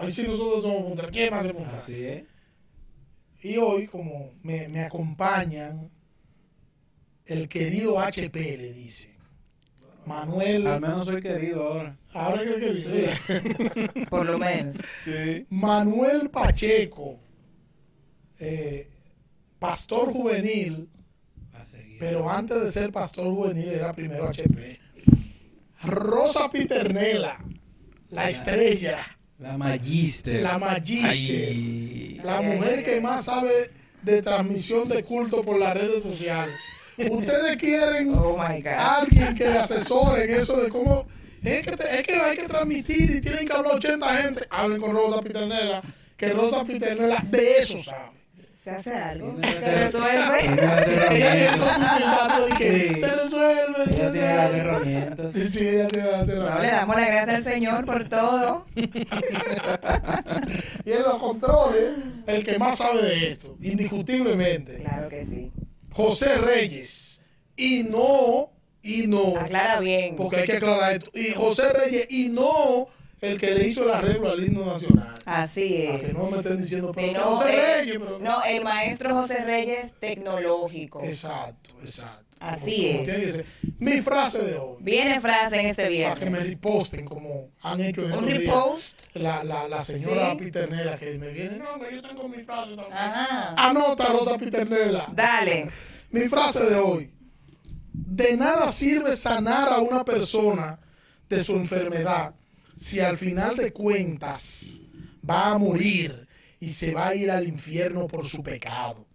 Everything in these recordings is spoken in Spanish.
Ahí sí nosotros somos punta. ¿Quién más es punta? Así es. Y hoy, como me, me acompañan, el querido HP le dice. Manuel. Al menos soy querido ahora. Ahora creo que vive. Por lo menos. Sí. Manuel Pacheco, eh, pastor juvenil, A seguir. pero antes de ser pastor juvenil era primero HP. Rosa Piternela, la estrella, La Magister. la magíster, Ay. la mujer que más sabe de transmisión de culto por las redes sociales. Ustedes quieren Oh alguien que le asesore en eso de cómo es que, te- es que hay que transmitir y tienen que hablar 80 gente. Hablen con Rosa Piternela, que Rosa Piternela de eso sabe. ¿Se hace algo? ¿Se resuelve? Las herramientas. Sí. se resuelve. Ya tiene se las hace. herramientas. Sí, sí, ella tiene las No, le herramientas. damos la gracia al Señor por todo. Y en los controles, el que más sabe de esto, indiscutiblemente, Claro que sí. José Reyes. Y no, y no. Aclara bien. Porque hay que aclarar esto. Y José Reyes, y no el que le hizo el arreglo al himno nacional. Así Para que es. no me estén diciendo, pero no, José Reyes, pero no, el maestro José Reyes tecnológico. Exacto, exacto. Así Como es. Mi frase de hoy. Viene frase en este Para que me viernes. reposten como han hecho en Un días. repost. La, la, la señora Sí. Piternela que me viene, no, que yo tengo mi frase también. Ajá. Anota, Rosa Piternela. Dale. Mi frase de hoy. De nada sirve sanar a una persona de su enfermedad si al final de cuentas va a morir y se va a ir al infierno por su pecado.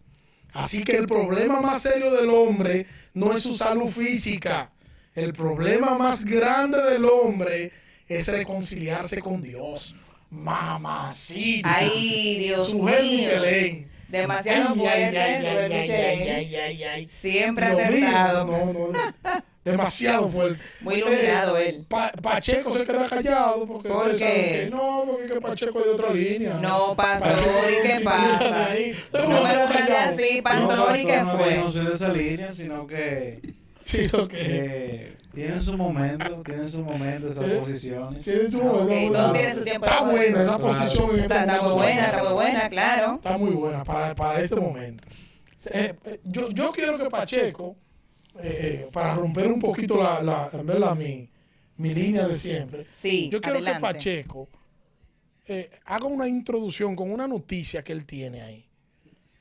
Así que el problema más serio del hombre no es su salud física. El problema más grande del hombre es reconciliarse con Dios. Mamacita. Ay, Dios Sujel mío. Michelén. Demasiado Ay, fuerte, ay, ay. Siempre Dios mío, acertado. No, no, no. Demasiado fuerte. Muy iluminado Eh, él. Pa- Pacheco se queda callado porque ¿Por ustedes qué? saben que no, porque que Pacheco es de otra línea. No, pastor, ¿y qué pasa? No me lo trate así, No, pastor, ¿y qué no, fue? No soy de esa línea, sino que Sí, lo que. eh, tienen su momento, tienen su momento esas Sí. posiciones. Tiene su momento. todo tiene su tiempo de Está buena esa Claro. posición este Está, está muy buena, está muy buena, claro. Está muy buena para, para este momento. Eh, yo, yo quiero que Pacheco, eh, eh, para romper un poquito la, la, en verdad, mi, mi línea de siempre, Sí, yo quiero adelante. que Pacheco eh, haga una introducción con una noticia que él tiene ahí.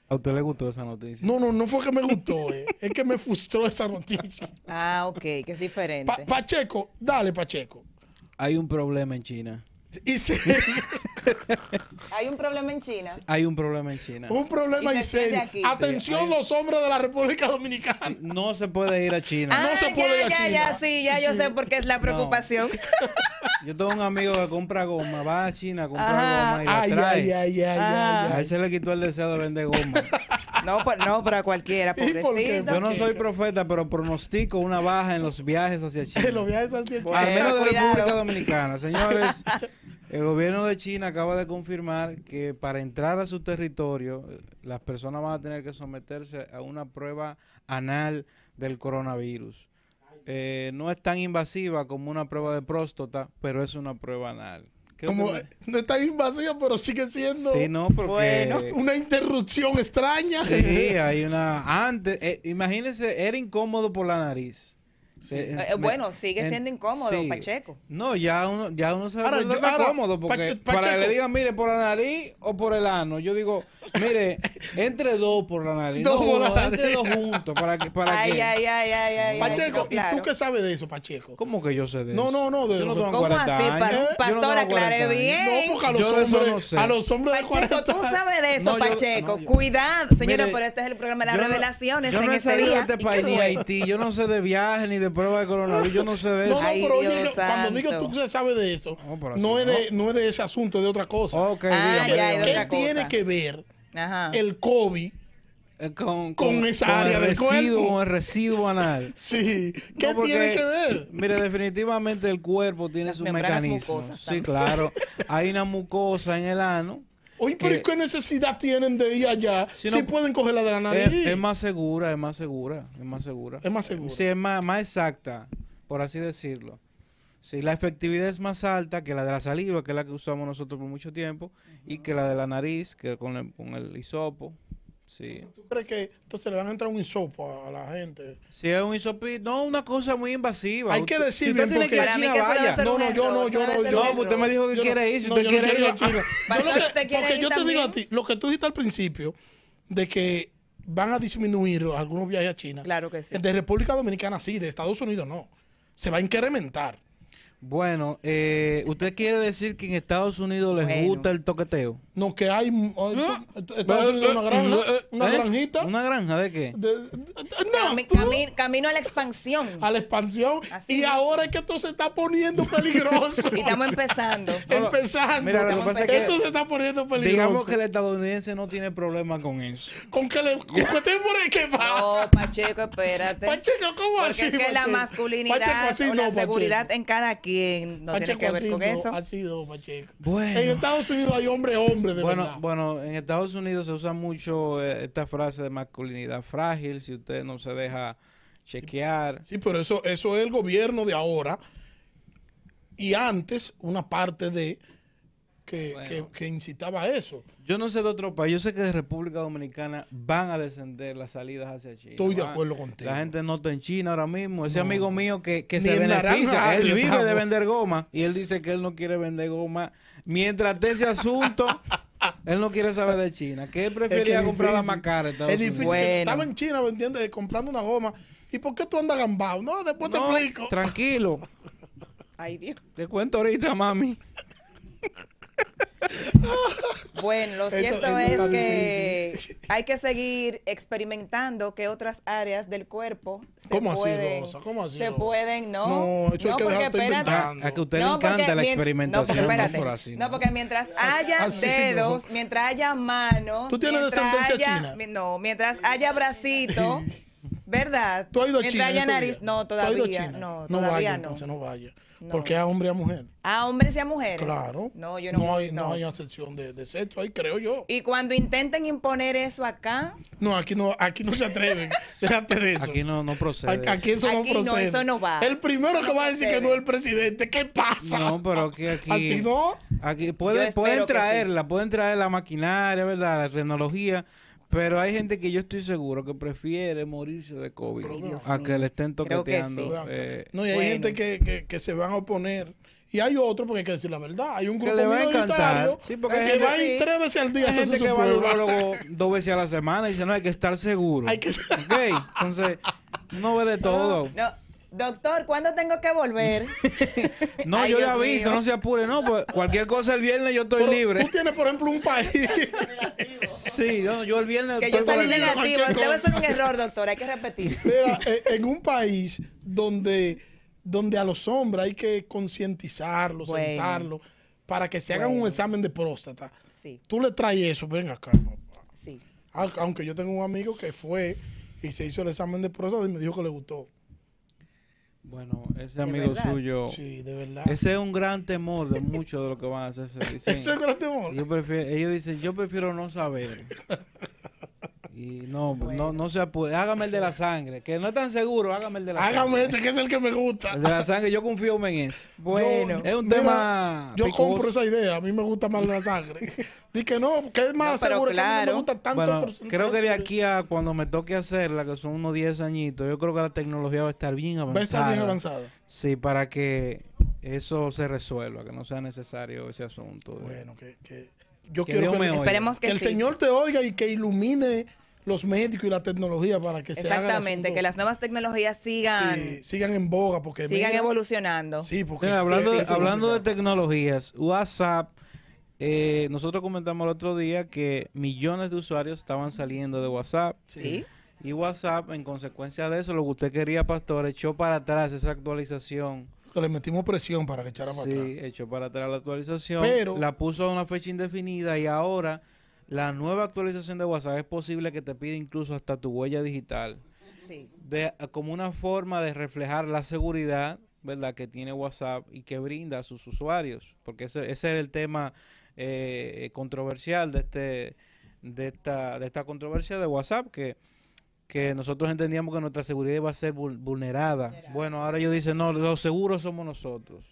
¿A usted le gustó esa noticia? No, no, no fue que me gustó, eh, es que me frustró esa noticia. Ah, ok, que es diferente. Pa- Pacheco, dale Pacheco. Hay un problema en China. Y se- Hay un problema en China. Hay un problema en China. un problema Y en serio. Atención Sí, hay- los hombres de la República Dominicana. Sí, No se puede ir a China. Ah, no se puede ir a ya, ya, China. ya, sí, ya yo sé por qué es la preocupación. Yo tengo un amigo que compra goma, va a China a comprar Ajá. goma y la Ay, trae. ay, ay, ay, Ah. ay, A ay. él se le quitó el deseo de vender goma. No, pues, no, pero a cualquiera, pobrecito. Yo no soy profeta, pero pronostico una baja en los viajes hacia China. Los viajes hacia China. Al menos de Cuidado. República Dominicana. Señores, el gobierno de China acaba de confirmar que para entrar a su territorio, eh, las personas van a tener que someterse a una prueba anal del coronavirus. Eh, no es tan invasiva como una prueba de próstata, pero es una prueba anal. ¿Qué Como usted no está invasiva, pero sigue siendo Sí, no, porque... Bueno, una interrupción extraña. Sí, hay una... Antes, eh, imagínense, era incómodo por la nariz. Eh, Eh, me- bueno, sigue en- siendo incómodo, sí. Pacheco. No, ya uno, ya uno se Ahora, yo- ahora, cómodo porque Pache- para que le Pacheco. digan, mire, por la nariz o por el ano. Yo digo, mire, entre dos por la nariz, Dos no por la uno, entre nariz. dos juntos, para que, para Ay, que. ay, ay, ay, ay. Pacheco, ay, ¿y tú qué sabes de eso, Pacheco? ¿Cómo que yo sé de No, eso? no, no, de Yo no tengo ¿Cómo 40 así, años. Yo no pastor? tengo 40 Aclare bien. No, porque a los Yo de hombres, no sé. a los hombres de Pacheco, 40 tú sabes de eso, No, yo- Pacheco. no, yo- Cuidado, señora, Mire, pero este es el programa de las Yo no- revelaciones yo en no he este día. de este ¿Y país ni? Haití. Yo no sé de viajes ni de prueba de coronavirus. Yo no sé de No, eso. no, Ay, pero oye, Dios cuando digo tú que sabes de eso, No, pero así no, es no. de, no es de ese asunto, es de otra cosa. Ok, Ah, dígame, ya, dígame. de ¿Qué otra cosa. tiene que ver Ajá. el COVID? Eh, con, con esa área el del residuo, cuerpo. con el residuo anal. Sí, ¿qué No, porque, tiene que ver? Mire, definitivamente el cuerpo tiene Las sus mecanismos. mucosas Sí, claro. Hay una mucosa en el ano. Oye, pero ¿y que- ¿qué necesidad tienen de ir allá Si si, no- pueden cogerla de la nariz? Es, es más segura, es más segura, es más segura. Es más seguro. Sí, es más, más exacta, por así decirlo. Sí, la efectividad es más alta que la de la saliva, que es la que usamos nosotros por mucho tiempo, y que la de la nariz, que con el, con el hisopo. Sí. ¿Tú crees que entonces le van a entrar un hisopo a, a la gente? Si es un hisopito, no una cosa muy invasiva. Hay que decir si usted tiene que ir a China, vaya. No, no, yo no, yo no, yo No, usted me dijo que Yo no- quiere ir. Si no, usted yo no quiere ir a ir a China. Yo lo que- quiere porque yo te digo a ti, lo que tú dijiste al principio, de que van a disminuir algunos viajes a China. Claro que sí. De República Dominicana sí, de Estados Unidos no. Se va a incrementar. Bueno, eh, ¿usted quiere decir que en Estados Unidos les Bueno. gusta el toqueteo? No, que hay. oh, Estados Unidos una granja, una ¿Eh? granjita. ¿Una granja de qué? de- de- no, cami- camino a la expansión. a la expansión. Así y es. ahora es que esto se está poniendo peligroso. Y estamos empezando. Empezando. Mira, lo que pasa es que- esto se está poniendo peligroso. Digamos que el estadounidense no tiene problema con eso. Con que le. Con que esté por ahí, ¿qué pasa? No, Pacheco, espérate. Pacheco, ¿cómo Porque así? es que la Pacheco? masculinidad Pacheco, así o la no, Pacheco. seguridad en cada quien no Pacheco, tiene que ver así con eso. Así no, Pacheco. Bueno. En Estados Unidos hay hombre, hombre, de Bueno, verdad. bueno, en Estados Unidos se usa mucho eh, esta frase de masculinidad frágil, si usted no se deja chequear. Sí, pero eso, eso es el gobierno de ahora. Y antes, una parte de que, Bueno. que, que incitaba a eso. Yo no sé de otro país, yo sé que de República Dominicana van a descender las salidas hacia China. Estoy de van- acuerdo contigo. La gente no está en China ahora mismo. Ese No. amigo mío que, que se beneficia, él vive estamos. de vender goma y él dice que él no quiere vender goma. Mientras esté ese asunto, él no quiere saber de China. Que él Es que prefería comprar la más cara. Es difícil. Bueno. Estaba en China vendiendo, eh, comprando una goma. ¿Y por qué tú andas gambado? No, después No, te explico. tranquilo. Ay, Dios. Te cuento ahorita, mami. Bueno, lo Eso- cierto eso es está que difícil. hay que seguir experimentando que otras áreas del cuerpo se ¿Cómo así, pueden, Rosa? ¿Cómo así, se Rosa? pueden, no, No, eso hay que porque espérate. A que a usted No, le porque encanta la experimentación. No, No, porque espérate. por así, No, porque mientras haya así dedos, no. mientras haya manos, ¿Tú tienes descendencia haya- china? No, mientras haya bracito, ¿verdad? ¿Tú has ido a China? nariz, no, ¿Tú has ido a todavía, China? no, no todavía vaya, no. entonces no vaya. No. Porque es a hombre y a mujer. A hombres y a mujeres. Claro. No, yo no. hay, no. hay excepción de, de sexo ahí, creo yo. Y cuando intenten imponer eso acá, No, aquí no, aquí no se atreven. Déjate de eso. Aquí no, no procede. Aquí, aquí eso Aquí no no, procede. eso no va. El primero que No va a decir que no es el presidente. ¿Qué pasa? No, pero que aquí. Así no. Aquí pueden, pueden traerla, pueden traer la maquinaria, ¿verdad? La tecnología. Pero hay gente que yo estoy seguro que prefiere morirse de COVID Dios a mío. que le estén Creo que toqueteando. sí. Eh, No, y hay Bueno. gente que, que, que se van a oponer. Y hay otros, porque hay que decir la verdad. Hay un Que grupo le va a encantar. minoritario Sí, porque hay que gente- va a ir sí. tres veces al día hay gente que va al urólogo dos veces a la semana y dice, no, hay que estar seguro. Hay que- Ok, entonces, no ve de todo. no. Doctor, ¿cuándo tengo que volver? No, Ay, yo le Dios aviso, mío. no se apure, no, pues cualquier cosa el viernes yo estoy Pero libre. Tú tienes, por ejemplo, un país. Sí, yo, yo el viernes que yo salí negativo. Debe ser un error, doctor. Hay que repetir. Mira, eh, en un país donde, donde a los hombres hay que concientizarlos, Bueno. sentarlos, para que se hagan un examen de próstata. Sí, Tú le traes eso, ven acá, papá. sí. Au- Aunque yo tengo un amigo que fue y se hizo el examen de próstata y me dijo que le gustó. Bueno, ese ¿De amigo verdad? suyo, Sí, de verdad. ese es un gran temor de muchos de lo que van a hacer. Dicen, Ese es gran temor. yo prefiero- ellos dicen, yo prefiero no saber. Y no, no, no se apure. Hágame el de la sangre, que no es tan seguro, hágame el de la Hágame sangre. ese que es el que me gusta. El de la sangre, yo confío en eso. Bueno. Es un Mira, tema Yo picoso. compro esa idea. A mí me gusta más la sangre. Di que no, que es más No, pero seguro que a mí no me claro. gusta tanto Bueno, porcentaje. creo que de aquí a cuando me toque hacerla, que son unos 10 añitos, yo creo que la tecnología va a estar bien Va a avanzada. estar bien avanzada. Sí, para que eso se resuelva, que no sea necesario ese asunto. de- Bueno, que, que yo Que quiero Dios que, me el- oiga. Esperemos que, que el sí. Señor te oiga y que ilumine los médicos y la tecnología para que se haga Exactamente, que las nuevas tecnologías sigan, sí, sigan en boga porque sigan mira, evolucionando. Sí, porque Mira, hablando, sí, de, sí. hablando de tecnologías, WhatsApp, eh, nosotros comentamos el otro día que millones de usuarios estaban saliendo de WhatsApp. Sí. Y WhatsApp, en consecuencia de eso, lo que usted quería, Pastor, echó para atrás esa actualización. que le metimos presión para que echara para Sí, atrás. echó para atrás la actualización. Pero- la puso a una fecha indefinida y ahora la nueva actualización de WhatsApp es posible que te pida incluso hasta tu huella digital. Sí. de, como una forma de reflejar la seguridad, ¿verdad?, que tiene WhatsApp y que brinda a sus usuarios, porque ese, ese era el tema eh, controversial de este de esta de esta controversia de WhatsApp que que nosotros entendíamos que nuestra seguridad iba a ser vul- vulnerada. Bueno, ahora ellos dicen, no, los seguros somos nosotros.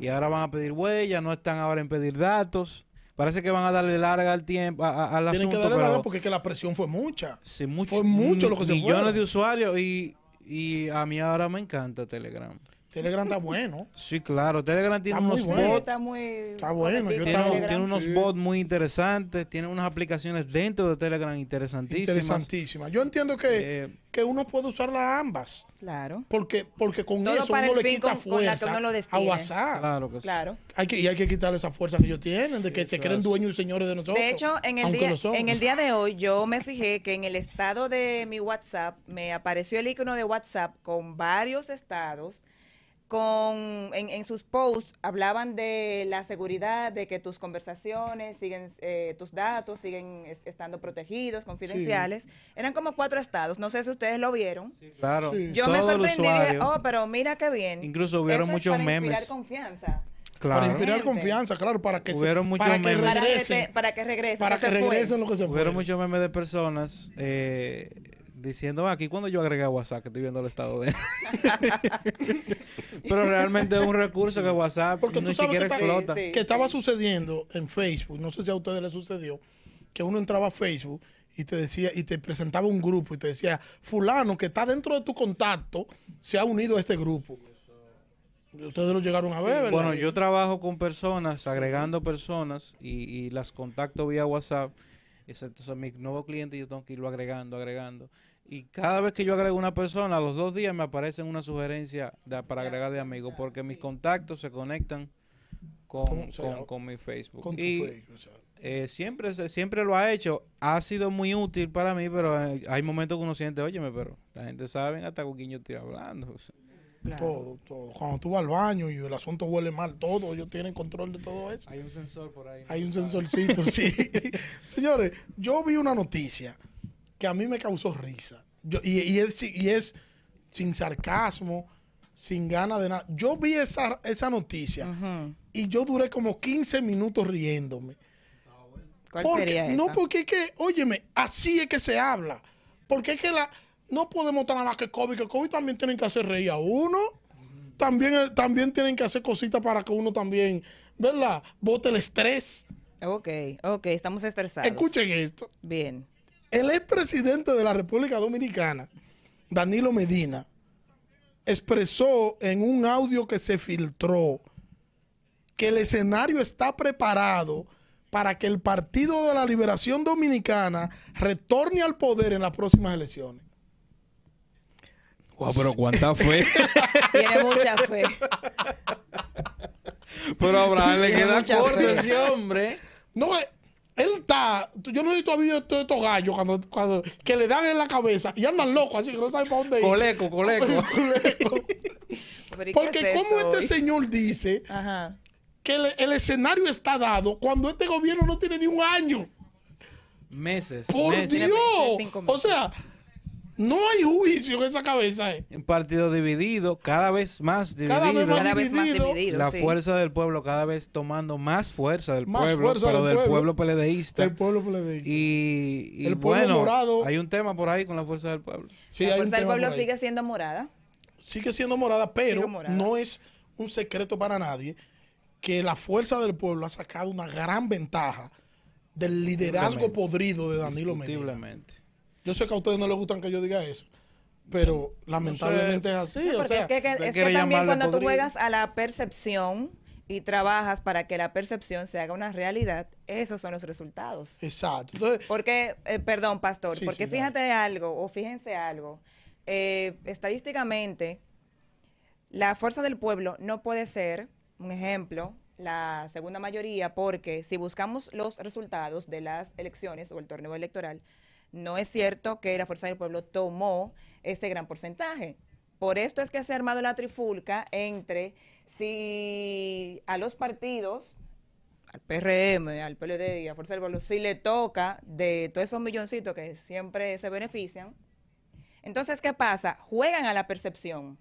y ahora van a pedir huellas, no están ahora en pedir datos. Parece que van a darle larga al tiempo, a- a- al Tienen asunto, que darle la pero hora porque es que la presión fue mucha. sí, mucho- fue mucho lo que se millones fueron. de usuarios y, y a mí ahora me encanta Telegram. Telegram está bueno. Sí, claro, Telegram tiene Está unos bots está muy. Está bueno, yo Tiene, estaba- Telegram. tiene unos Sí. bots muy interesantes, tiene unas aplicaciones dentro de Telegram interesantísimas. Interesantísima. Yo entiendo que, Eh, que uno puede usarlas ambas. Claro, Porque, porque con Todo eso uno le quita con- con fuerza uno a. WhatsApp. claro que sí. claro. Hay que, y hay que quitarle esa fuerza que ellos tienen, de que se creen dueños y señores de nosotros. De hecho, en el, día, en el día de hoy yo me fijé que en el estado de mi WhatsApp me apareció el icono de WhatsApp con varios estados. Con, en, en sus posts hablaban de la seguridad, de que tus conversaciones siguen, eh, tus datos siguen es- estando protegidos, confidenciales. Eran como cuatro estados, no sé si ustedes lo vieron. Claro, Sí. Yo me todo sorprendí dije, oh, pero mira qué bien. Incluso hubieron Eso es muchos para memes. inspirar confianza. Claro. Para inspirar confianza, claro, para que, se- Hubieron muchos para que memes. Que, regresen. te- para que regresen. para que regresen lo que se fue. Hubieron muchos memes de personas eh, diciendo, "Ah, aquí cuando yo agregué a WhatsApp, que estoy viendo el estado de... Pero realmente es un recurso que WhatsApp Porque ni siquiera que, explota. Sí. que estaba sucediendo en Facebook, no sé si a ustedes les sucedió, que uno entraba a Facebook y te decía y te presentaba un grupo y te decía, fulano que está dentro de tu contacto se ha unido a este grupo. Ustedes lo llegaron a ver, ¿verdad? Bueno, yo trabajo con personas, agregando personas y, y las contacto vía WhatsApp. Es- Entonces, mi nuevo cliente yo tengo que irlo agregando, agregando. Y cada vez que yo agrego una persona, a los dos días me aparecen una sugerencia de- para agregar de amigo, porque mis contactos se conectan con, Con- mi Facebook. con tu y Facebook, eh, siempre, se- siempre lo ha hecho. Ha sido muy útil para mí, pero eh, hay momentos que uno siente, óyeme, pero la gente sabe hasta con quién yo estoy hablando. o sea. Todo, todo. Cuando tú vas al baño y el asunto huele mal, todo, ellos tienen control de todo eso. Hay un sensor por ahí. Hay un sensorcito, sí. Señores, yo vi una noticia que a mí me causó risa. Yo, y, y es, y es sin sarcasmo, sin ganas de nada. Yo vi esa, esa noticia y yo duré como 15 minutos riéndome. ¿Cuál Porque, sería no porque es que, óyeme, así es que se habla. Porque es que la, no podemos estar nada más que COVID, que COVID también tienen que hacer reír a uno. También, eh, también tienen que hacer cositas para que uno también, ¿verdad? Bote el estrés. Ok, ok, estamos estresados. Escuchen esto. Bien. El expresidente de la República Dominicana, Danilo Medina, expresó en un audio que se filtró que el escenario está preparado para que el Partido de la Liberación Dominicana retorne al poder en las próximas elecciones. Guau, pero cuánta fe. Tiene mucha fe. pero a Abraham le Tiene queda corto ese hombre. No, eh, él está. Yo no has visto todos estos gallos cuando, cuando, que le dan en la cabeza y andan locos, así que no saben para dónde ir. Coleco, coleco. Coleco. Pero, ¿y qué Porque es como este hoy? señor dice Ajá. que el, el escenario está dado cuando este gobierno no tiene ni un año. Meses. ¡Por meses. Dios! O sea, no hay juicio en esa cabeza. eh. Un partido dividido, cada vez más dividido. Cada vez más Cada vez más dividido. la sí. fuerza del pueblo cada vez tomando más fuerza del Más pueblo, fuerza pero del del pueblo. pueblo, peledeísta. El pueblo PLD. Y, y El pueblo bueno, morado. hay un tema por ahí con la fuerza del pueblo. Sí, la hay un fuerza del pueblo sigue siendo morada. Sigue siendo morada, pero morada. no es un secreto para nadie que la fuerza del pueblo ha sacado una gran ventaja del liderazgo podrido de Danilo Medina. Yo sé que a ustedes no les gustan que yo diga eso, pero lamentablemente es así. No, o sea, es que, que- le es que quiere también cuando tú podrido. juegas a la percepción y trabajas para que la percepción se haga una realidad, esos son los resultados. Exacto. Entonces, Porque, eh, perdón, pastor, Sí, porque sí, fíjate algo, o fíjense algo, eh, estadísticamente, la fuerza del pueblo no puede ser, un ejemplo, la segunda mayoría, porque si buscamos los resultados de las elecciones o el torneo electoral, no es cierto que la fuerza del pueblo tomó ese gran porcentaje. Por esto es que se ha armado la trifulca entre si a los partidos al PRM, al PLD y a Fuerza del Pueblo, si le toca de todos esos milloncitos que siempre se benefician, entonces, ¿qué pasa? Juegan a la percepción.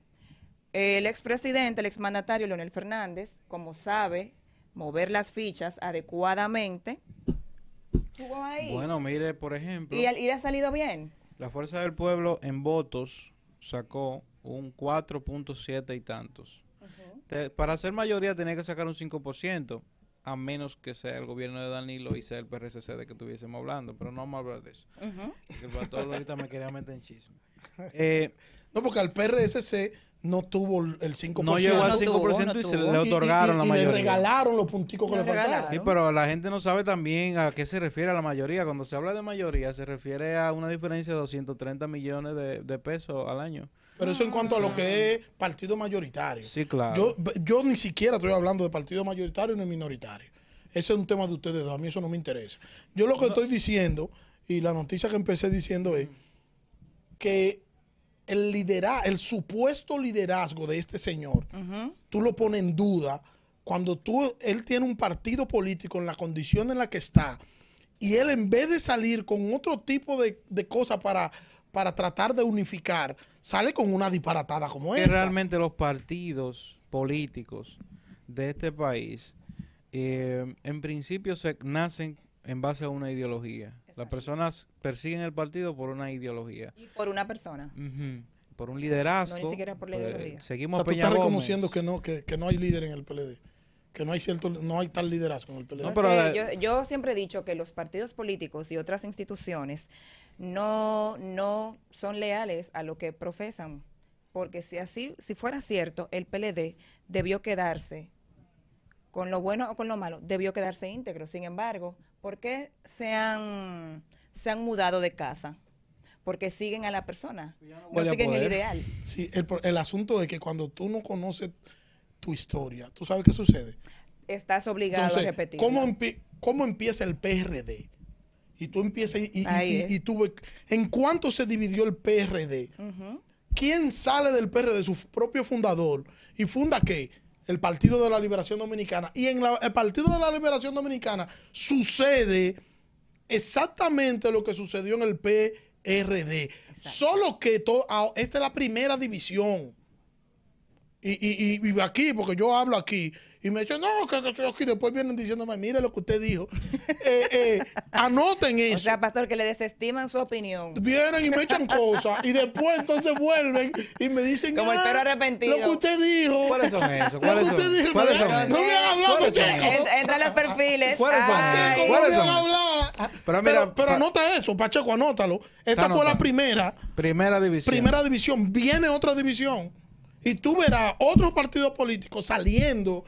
El expresidente, el exmandatario Leonel Fernández, como sabe mover las fichas adecuadamente, jugó ahí. Bueno, mire, por ejemplo, y, al- y le ha salido bien. la fuerza del pueblo en votos sacó un 4.7 y tantos. te- para ser mayoría tenía que sacar un 5%, a menos que sea el gobierno de Danilo y sea el PRCC de que estuviésemos hablando, pero no vamos a hablar de eso. Ujú. porque El ahorita me quería meter en chisme. Eh, No, porque al PRSC no tuvo el 5%. no llegó al no 5% tuvo, y no se le Y- y- otorgaron y- la y mayoría. le regalaron los punticos que Le regalaron. Sí, pero la gente no sabe también a qué se refiere a la mayoría. Cuando se habla de mayoría, se refiere a una diferencia de 230 millones de, de pesos al año. Pero eso en cuanto a lo que es partido mayoritario. Sí, claro. Yo, yo ni siquiera estoy hablando de partido mayoritario ni minoritario. Ese es un tema de ustedes dos. A mí eso no me interesa. Yo lo que estoy diciendo, y la noticia que empecé diciendo es que el lidera el supuesto liderazgo de este señor, tú lo pones en duda cuando tú, él tiene un partido político en la condición en la que está y él en vez de salir con otro tipo de, de cosas para, para tratar de unificar, sale con una disparatada como que esta. realmente los partidos políticos de este país, eh, en principio, se nacen en base a una ideología. Las personas persiguen el partido por una ideología. Y por una persona. Por un liderazgo. No, ni siquiera por la pues, ideología. O Seguimos sea, a tú estás Gómez. reconociendo que no, que, que no hay líder en el PLD. Que no hay cierto, no hay tal liderazgo en el PLD. No, Es pero que la- yo, yo siempre he dicho que los partidos políticos y otras instituciones no, no son leales a lo que profesan. Porque si así, si fuera cierto, el PLD debió quedarse con lo bueno o con lo malo, debió quedarse íntegro. Sin embargo, ¿por qué se han, se han mudado de casa? Porque siguen a la persona, no a siguen el ideal. Sí, el, el asunto es que cuando tú no conoces tu historia, ¿tú sabes qué sucede? Estás obligado Entonces, a repetir. ¿cómo, ¿cómo empieza el PRD? Y tú empiezas y, y- y- tú ¿En cuánto se dividió el PRD? ¿Quién sale del PRD, su propio fundador? ¿Y funda qué? El Partido de la Liberación Dominicana. Y en la- el Partido de la Liberación Dominicana sucede exactamente lo que sucedió en el PRD. Solo que to- esta es la primera división. Y, y, y- y aquí, porque yo hablo aquí, y me dicen, no, que, que soy aquí. Después vienen diciéndome, mire lo que usted dijo. Eh, eh, anoten eso. O sea, pastor, que le desestiman su opinión. Vienen y me echan cosas y después entonces vuelven y me dicen Como el "Ah, perro arrepentido". Lo que usted dijo. ¿Cuáles son esos? Lo ¿Cuáles que usted son? dijo. ¿Cuáles no, son me- esos? no me ha hablado, ¿Cuáles son? Entra, a los perfiles. ¿Cuáles son Ay, ¿Cuáles no son? Pero Pero, mira, pero pa- anota eso, Pacheco, anótalo. Esta Está fue la primera, Primera división. primera división. Viene otra división. Y tú verás otros partidos políticos saliendo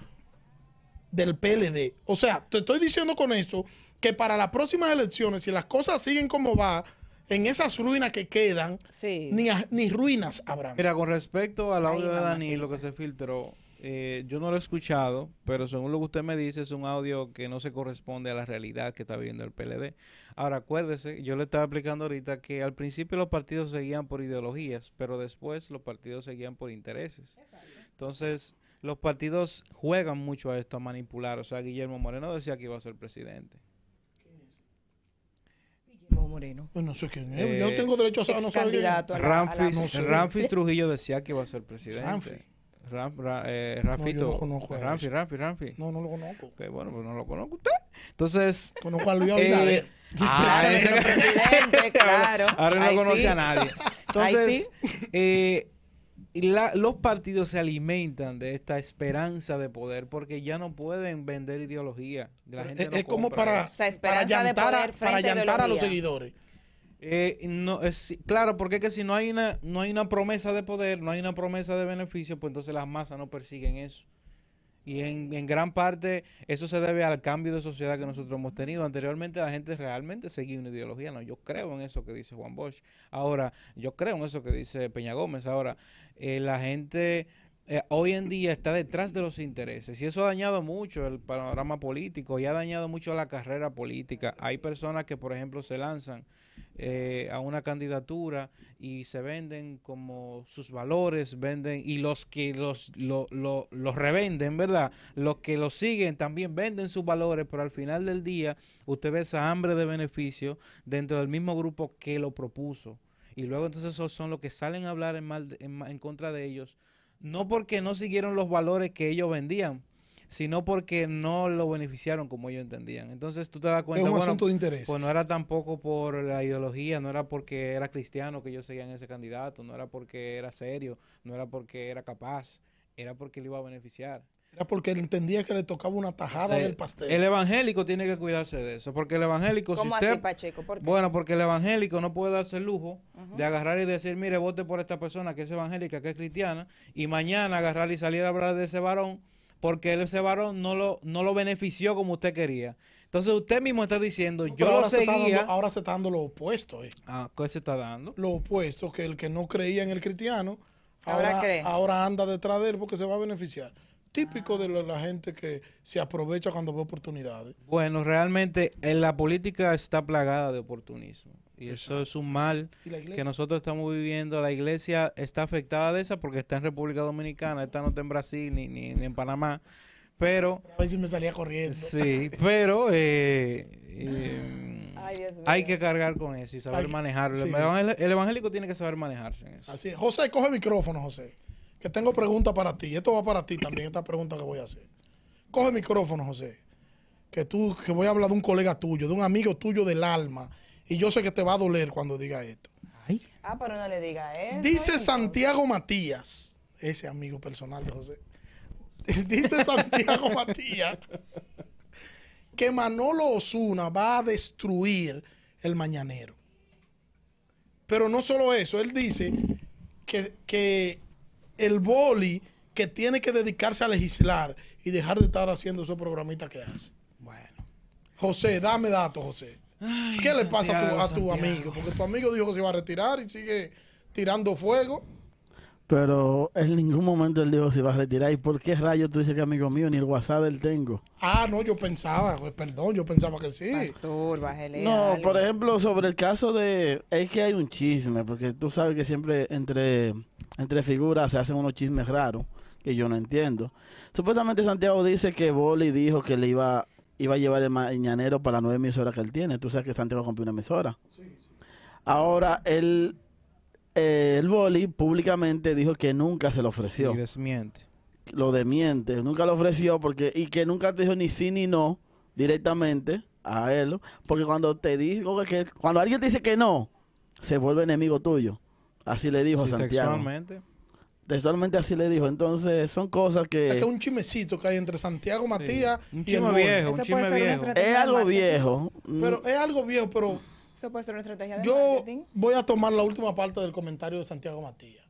del PLD. O sea, te estoy diciendo con esto que para las próximas elecciones, si las cosas siguen como va, en esas ruinas que quedan, Sí. ni, a- ni ruinas habrá. Mira, con respecto al audio de. Danilo que se filtró, eh, yo no lo he escuchado, pero según lo que usted me dice, es un audio que no se corresponde a la realidad que está viviendo el PLD. Ahora, acuérdese, yo le estaba explicando ahorita que al principio los partidos seguían por ideologías, pero después los partidos seguían por intereses. Entonces, los partidos juegan mucho a esto, a manipular. O sea, Guillermo Moreno decía que iba a ser presidente. Guillermo Moreno. Pues no sé quién es. Eh, yo no tengo derecho a saber. No saber quién es. Excandidato a la- a la- Ramfis, no sé. Ramfis Trujillo decía que iba a ser presidente. Ramfi. Ram- Ra- eh, Rafito. no conozco a Ramfi, ese. Ramfi, Ramfi. No, no lo conozco. Ok, bueno, pues no lo conozco usted. Entonces, Conozco a Luis eh, Abinader. ah, Claro, ese- nuestro presidente, claro. ahora no conoce sí. a nadie. Entonces, eh, la- los partidos se alimentan de esta esperanza de poder porque ya no pueden vender ideología. La gente es, no es como para. O sea, para esperanza de llantar, a, para llantar a los seguidores. Eh, no, es, claro, porque es que si no hay una no hay una promesa de poder, no hay una promesa de beneficio, pues entonces las masas no persiguen eso. Y en, gran parte eso se debe al cambio de sociedad que nosotros hemos tenido. Anteriormente la gente realmente seguía una ideología, no, yo creo en eso que dice Juan Bosch. Ahora, yo creo en eso que dice Peña Gómez. Ahora, eh, la gente eh, hoy en día está detrás de los intereses y eso ha dañado mucho el panorama político y ha dañado mucho la carrera política. Hay personas que, por ejemplo, se lanzan eh, a una candidatura y se venden como sus valores, venden y los que los, lo, lo- los revenden, ¿verdad? Los que los siguen también venden sus valores, pero al final del día usted ve esa hambre de beneficio dentro del mismo grupo que lo propuso. Y luego entonces esos son los que salen a hablar en, mal en, en contra de ellos, no porque no siguieron los valores que ellos vendían, sino porque no lo beneficiaron como ellos entendían. Entonces tú te das Es cuenta, un bueno, asunto de interés. pues no era tampoco por la ideología, no era porque era cristiano que ellos seguían ese candidato, no era porque era serio, no era porque era capaz, era porque le iba a beneficiar. Era porque él entendía que le tocaba una tajada del pastel. El evangélico tiene que cuidarse de eso, porque el evangélico, si ¿Cómo usted, así, Pacheco? ¿Por qué? bueno, porque el evangélico no puede darse el lujo de agarrar y decir, mire, vote por esta persona que es evangélica, que es cristiana, y mañana agarrar y salir a hablar de ese varón, porque él, ese varón no lo, no lo benefició como usted quería. Entonces usted mismo está diciendo, yo lo ahora se está seguía. dando- ahora se está dando lo opuesto. eh. Ah, ¿qué se está dando? Lo opuesto, que el que no creía en el cristiano, Ahora ahora, cree. ahora anda detrás de él porque se va a beneficiar. Típico de la, la gente que se aprovecha cuando ve oportunidades. Bueno, realmente en la política está plagada de oportunismo. Y eso es un mal ¿Y que nosotros estamos viviendo. La iglesia está afectada de esa porque está en República Dominicana, está no está en Brasil ni, ni- ni en Panamá. Pero, A ver si me salía corriendo. sí, pero eh, eh, Ay, hay que cargar con eso y saber manejarlo. sí. El, evangel- el evangélico tiene que saber manejarse en eso. Así es. José, coge el micrófono, José. Que tengo preguntas para ti. Esto va para ti también, esta pregunta que voy a hacer. Coge el micrófono, José. Que tú, que voy a hablar de un colega tuyo, de un amigo tuyo del alma. Y yo sé que te va a doler cuando diga esto. Ah, pero no le diga eso. Dice Santiago Matías, ese amigo personal de José. Dice Santiago Matías que Manolo Osuna va a destruir el mañanero. Pero no solo eso, él dice que, que el boli que tiene que dedicarse a legislar y dejar de estar haciendo esos programitas que hace. Bueno. José, dame datos, José. ¿Qué le pasa a tu, a tu amigo? Porque tu amigo dijo que se iba a retirar y sigue tirando fuego. Pero en ningún momento él dijo si va a retirar. ¿Y por qué rayos tú dices que amigo mío? Ni el WhatsApp del tengo. Ah, no, yo pensaba, pues, perdón, yo pensaba que sí. Pastor, No, algo. por ejemplo, sobre el caso de... Es que hay un chisme, porque tú sabes que siempre entre, entre figuras se hacen unos chismes raros, que yo no entiendo. Supuestamente Santiago dice que Boli dijo que le iba, iba a llevar el mañanero para la nueva emisora que él tiene. Tú sabes que Santiago compró una emisora. Ahora, él, eh, el Boli públicamente dijo que nunca se lo ofreció Sí, desmiente. lo demiente, nunca lo ofreció porque y que nunca te dijo ni sí ni no directamente a él, porque cuando te digo que cuando alguien te dice que no, se vuelve enemigo tuyo. Así le dijo Sí, Santiago. textualmente. Textualmente así le dijo. Entonces, son cosas Es que es que un chismecito que hay entre Santiago Matías Un y el viejo, un Eso chisme puede ser una viejo. estrategia es algo viejo. Pero es algo viejo, pero Eso puede ser una estrategia de yo marketing. voy a tomar la última parte del comentario de Santiago Matías.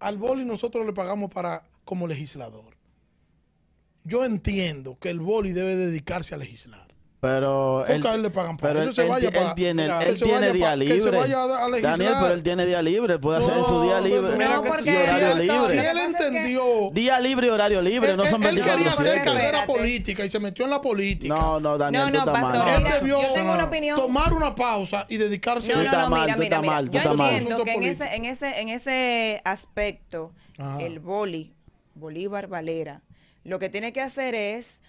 Al Boli nosotros le pagamos para como legislador. Yo entiendo que el Boli debe dedicarse a legislar. Pero a él le pagan para pero él, se vaya él para, tiene, Mira, él se tiene vaya día pa- libre. Que se vaya a, a legislar. Daniel, pero él tiene día libre, puede hacer en su día No, libre. mira No, que porque y horario él, libre. Si él entendió... Día libre y horario libre, él, no son él- él 24 quería hacer carrera política y se metió en la política. No, no, Daniel, No, tú no, estás mal. pastor, Él mira, debió yo tengo una opinión. tomar una pausa y dedicarse No, a Tú no, estás no, mal, mira, tú mira, estás mira. mal, tú Yo estás mal. entiendo que en ese, en ese, en ese aspecto, el boli, Bolívar Valera, lo que tiene que hacer es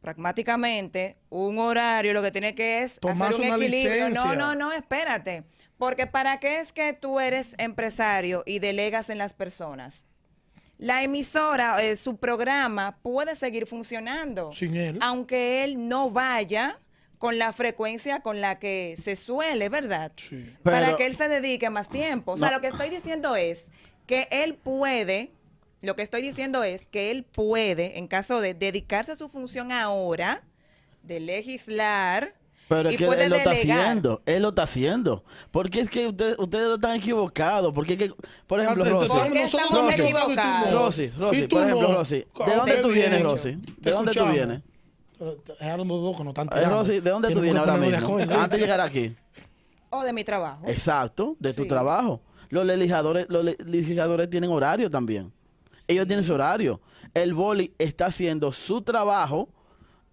pragmáticamente un horario, lo que tiene que es Tomarse hacer un una equilibrio. licencia. No, no, no, espérate. Porque ¿para qué es que tú eres empresario y delegas en las personas? La emisora, eh, su programa puede seguir funcionando. Sin él. Aunque él no vaya con la frecuencia con la que se suele, ¿verdad? Sí. para que él se dedique más tiempo. O sea, No. lo que estoy diciendo es que él puede, lo que estoy diciendo es que él puede, en caso de dedicarse a su función ahora, de legislar, Pero es y que él lo está haciendo, él lo está haciendo. Porque es que ustedes, ustedes están equivocados. Porque es que, por ejemplo, Antes, Rosy. Rosy, Rosy, por ejemplo, no. Rosy, ¿de dónde tú vienes. Rosy? ¿De dónde tú vienes? Pero te Dejaron dos que no están Eh, tirando. Rosy, ¿de dónde tú vienes ahora mismo? Antes de llegar aquí. o de mi trabajo. Exacto, de tu Sí. trabajo. Los legisladores, los le- legisladores tienen horario también. Ellos tienen su horario. El boli está haciendo su trabajo,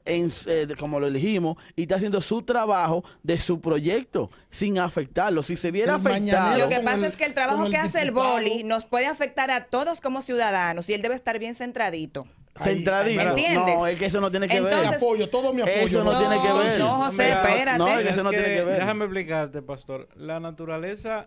en, eh, como lo elegimos, y está haciendo su trabajo de su proyecto, sin afectarlo. Si se viera El afectado... Lo que pasa el- es que el trabajo el que hace el boli nos puede afectar a todos como ciudadanos y él debe estar bien centradito. Ahí, Centradito. ¿Entiendes? No, es que eso no tiene que Entonces- ver. apoyo, todo mi apoyo. Eso no tiene que ver. No, José, espérate. no, es que Es eso no que, tiene que ver. Déjame explicarte, pastor. La naturaleza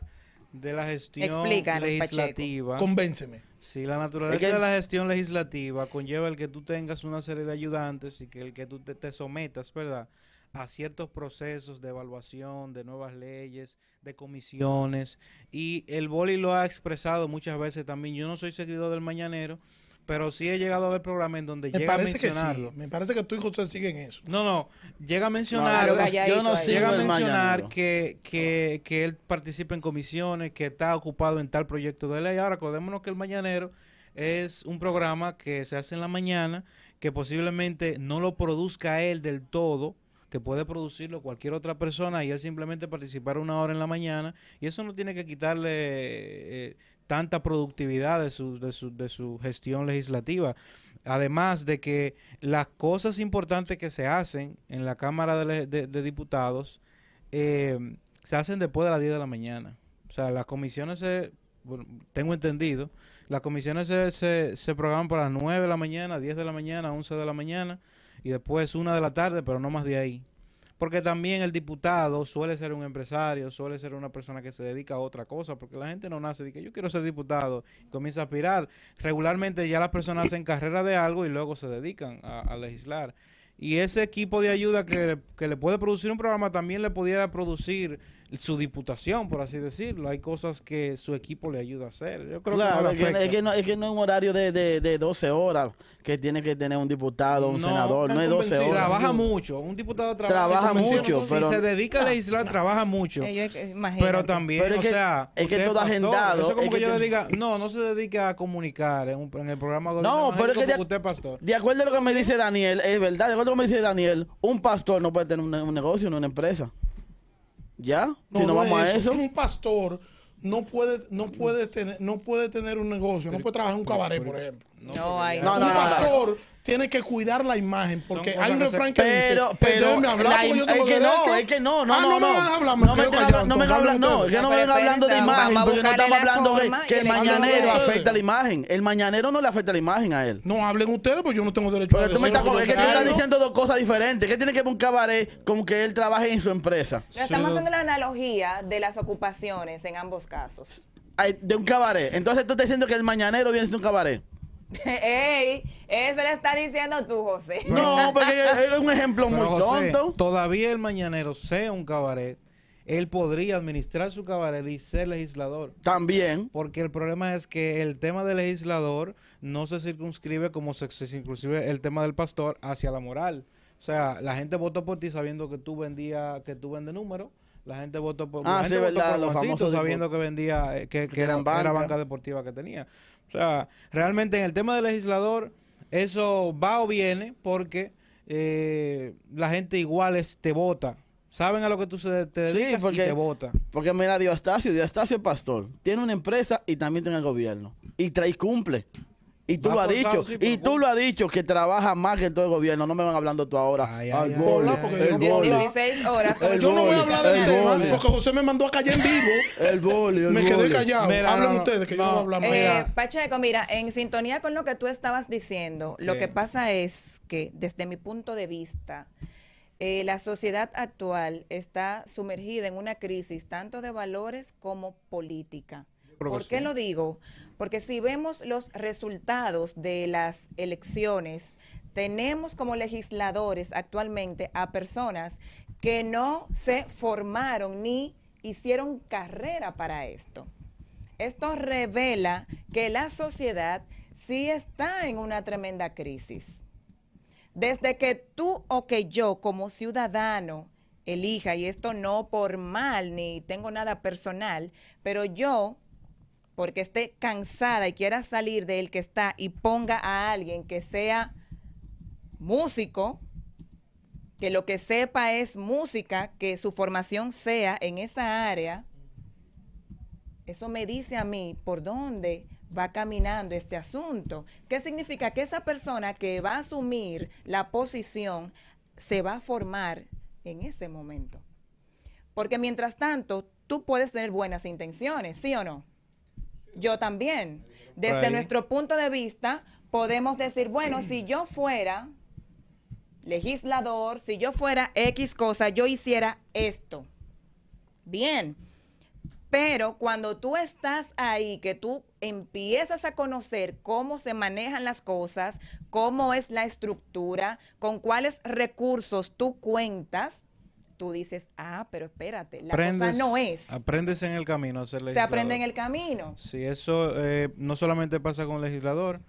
de la gestión Explícanos, legislativa. Convénceme. Sí, la naturaleza Es que de la gestión legislativa conlleva el que tú tengas una serie de ayudantes y que el que tú te, te sometas, ¿verdad? a ciertos procesos de evaluación, de nuevas leyes, de comisiones. Y el boli lo ha expresado muchas veces también. Yo no soy seguidor del mañanero, pero sí he llegado a ver programas en donde Me llega a parece que sí. mencionarlo. Me parece que tú y José siguen eso. No, no, llega a mencionar, yo no- yo llega a mencionar que, que, que él participa en comisiones, que está ocupado en tal proyecto de ley. Ahora, acordémonos que el Mañanero es un programa que se hace en la mañana, que posiblemente no lo produzca él del todo, que puede producirlo cualquier otra persona y él simplemente participar una hora en la mañana y eso no tiene que quitarle eh, tanta productividad de su, de, su, de su gestión legislativa. Además de que las cosas importantes que se hacen en la Cámara de, de- Diputados eh, se hacen después de las 10 de la mañana. O sea, las comisiones se, tengo entendido, las comisiones se, se, programan para las 9 de la mañana, 10 de la mañana, 11 de la mañana y después 1 de la tarde, pero no más de ahí. Porque también el diputado suele ser un empresario, suele ser una persona que se dedica a otra cosa, porque la gente no nace de que yo quiero ser diputado y comienza a aspirar. Regularmente ya las personas hacen carrera de algo y luego se dedican a, a legislar. Y ese equipo de ayuda que, que le puede producir un programa también le pudiera producir su diputación, por así decirlo. Hay cosas que su equipo le ayuda a hacer. Yo creo Claro, que es no es, que no, es que no es un horario de, de, de 12 horas que tiene que tener un diputado, un No, senador, no es 12 convencido. horas. Trabaja mucho. Un diputado trabaja, Trabaja mucho, Si pero- se dedica a legislar, trabaja mucho. Eh. Pero también, Pero es o que- sea, es que todo pastor, agendado, Eso es como es que, que yo le diga, no, no se dedica a comunicar en, un- en el programa No, pero es que de- usted es pastor. De acuerdo a lo que me dice Daniel, es verdad, de acuerdo a lo que me dice Daniel, un pastor no puede tener un, un negocio, no una empresa. ¿Ya? No, si no, no vamos es a eso. Un pastor no puede, no puede tener, no puede tener un negocio, no puede trabajar en un caballet, por ejemplo. No, hay- No, un no, no, pastor tiene que cuidar la imagen, porque hay un refrán que dice, Pero, pero, "Déjenme hablar la porque im- yo tengo es que no, derecho". es que no, no, Ah, no, me no. a hablar, me no me no me hablan, no, que no me vengan hablando de imagen, porque no estamos la hablando que el mañanero afecta la imagen. El mañanero no le afecta la imagen a él. No hablen ustedes, porque yo no tengo derecho a me decir es que tú estás diciendo dos cosas diferentes. ¿Qué tiene que ver un cabaret con que él trabaje en su empresa? Estamos haciendo la analogía de las ocupaciones en ambos casos. De un cabaret. Entonces tú estás diciendo que el mañanero viene de un cabaret. Ey, eso le está diciendo tú, José. No, porque es un ejemplo muy José, tonto. Todavía el mañanero sea un cabaret, él podría administrar su cabaret y ser legislador. También. Porque el problema es que el tema del legislador no se circunscribe como se, se circunscribe el tema del pastor hacia la moral. O sea, la gente votó por ti sabiendo que tú vendía, que tú vendes números. La gente votó por, Ah, sí, votó verdad, por los Juancito famosos sabiendo que vendía, eh, que, que que era, eran era banca. banca deportiva que tenía. O sea, realmente en el tema del legislador, eso va o viene porque eh, la gente igual es, te vota. Saben a lo que tú se, te Sí, dedicas y porque- te vota. Porque mira, Diostacio, Diostacio es pastor. Tiene una empresa y también tiene el gobierno. Y trae cumple. Y tú lo has dicho. sí, y tú lo has dicho que trabaja más que todo el gobierno. No me van hablando tú ahora. Ay, Al ay, ay, porque el yo no puedo boli, hablar. 16 horas. Yo no voy a hablar del el tema, boli. porque José me mandó a callar en vivo. El boli, el Me quedé callado. Mira, Hablen no, no, ustedes, que yo no voy a hablar. Eh, Mira. Pacheco, mira, en sintonía con lo que tú estabas diciendo, lo que pasa es que desde mi punto de vista, eh, la sociedad actual está sumergida en una crisis tanto de valores como política. ¿Por qué lo digo? Porque si vemos los resultados de las elecciones, tenemos como legisladores actualmente a personas que no se formaron ni hicieron carrera para esto. Esto revela que la sociedad sí está en una tremenda crisis. Desde que tú o que yo como ciudadano elija, y esto no por mal ni tengo nada personal, pero yo, porque esté cansada y quiera salir del que está y ponga a alguien que sea músico, que lo que sepa es música, que su formación sea en esa área, eso me dice a mí por dónde va caminando este asunto. ¿Qué significa? Que esa persona que va a asumir la posición se va a formar en ese momento. Porque mientras tanto, tú puedes tener buenas intenciones, ¿sí o no? Yo también. Desde nuestro punto de vista, podemos decir, bueno, si yo fuera legislador, si yo fuera X cosa, yo hiciera esto. Bien. Pero cuando tú estás ahí, que tú empiezas a conocer cómo se manejan las cosas, cómo es la estructura, con cuáles recursos tú cuentas, tú dices, ah, pero espérate, la cosa no es. Aprendes en el camino a ser Se aprende en el camino. Sí, eso eh, no solamente pasa con el legislador,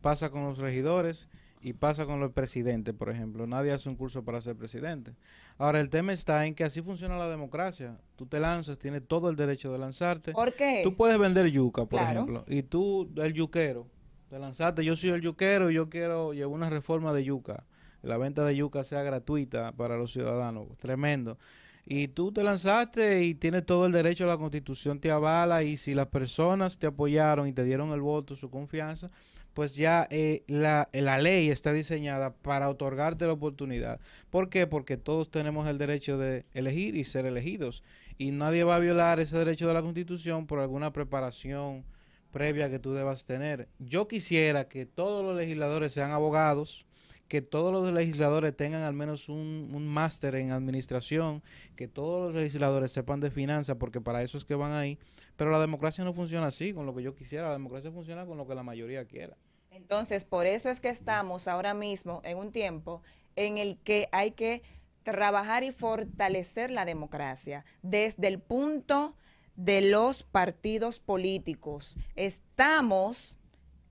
pasa con los regidores y pasa con el presidente, por ejemplo. Nadie hace un curso para ser presidente. Ahora, el tema está en que así funciona la democracia. Tú te lanzas, tienes todo el derecho de lanzarte. ¿Por qué? Tú puedes vender yuca, por ejemplo, y tú, el yuquero, te lanzaste, yo soy el yuquero y yo quiero llevar una reforma de yuca la venta de yuca sea gratuita para los ciudadanos. Tremendo. Y tú te lanzaste y tienes todo el derecho, la constitución te avala y si las personas te apoyaron y te dieron el voto, su confianza, pues ya eh, la, la, ley está diseñada para otorgarte la oportunidad. ¿Por qué? Porque todos tenemos el derecho de elegir y ser elegidos. Y nadie va a violar ese derecho de la constitución por alguna preparación previa que tú debas tener. Yo quisiera que todos los legisladores sean abogados, que todos los legisladores tengan al menos un, un máster en administración, que todos los legisladores sepan de finanzas, porque para eso es que van ahí. Pero la democracia no funciona así, con lo que yo quisiera. La democracia funciona con lo que la mayoría quiera. Entonces, por eso es que estamos ahora mismo en un tiempo en el que hay que trabajar y fortalecer la democracia desde el punto de los partidos políticos. Estamos,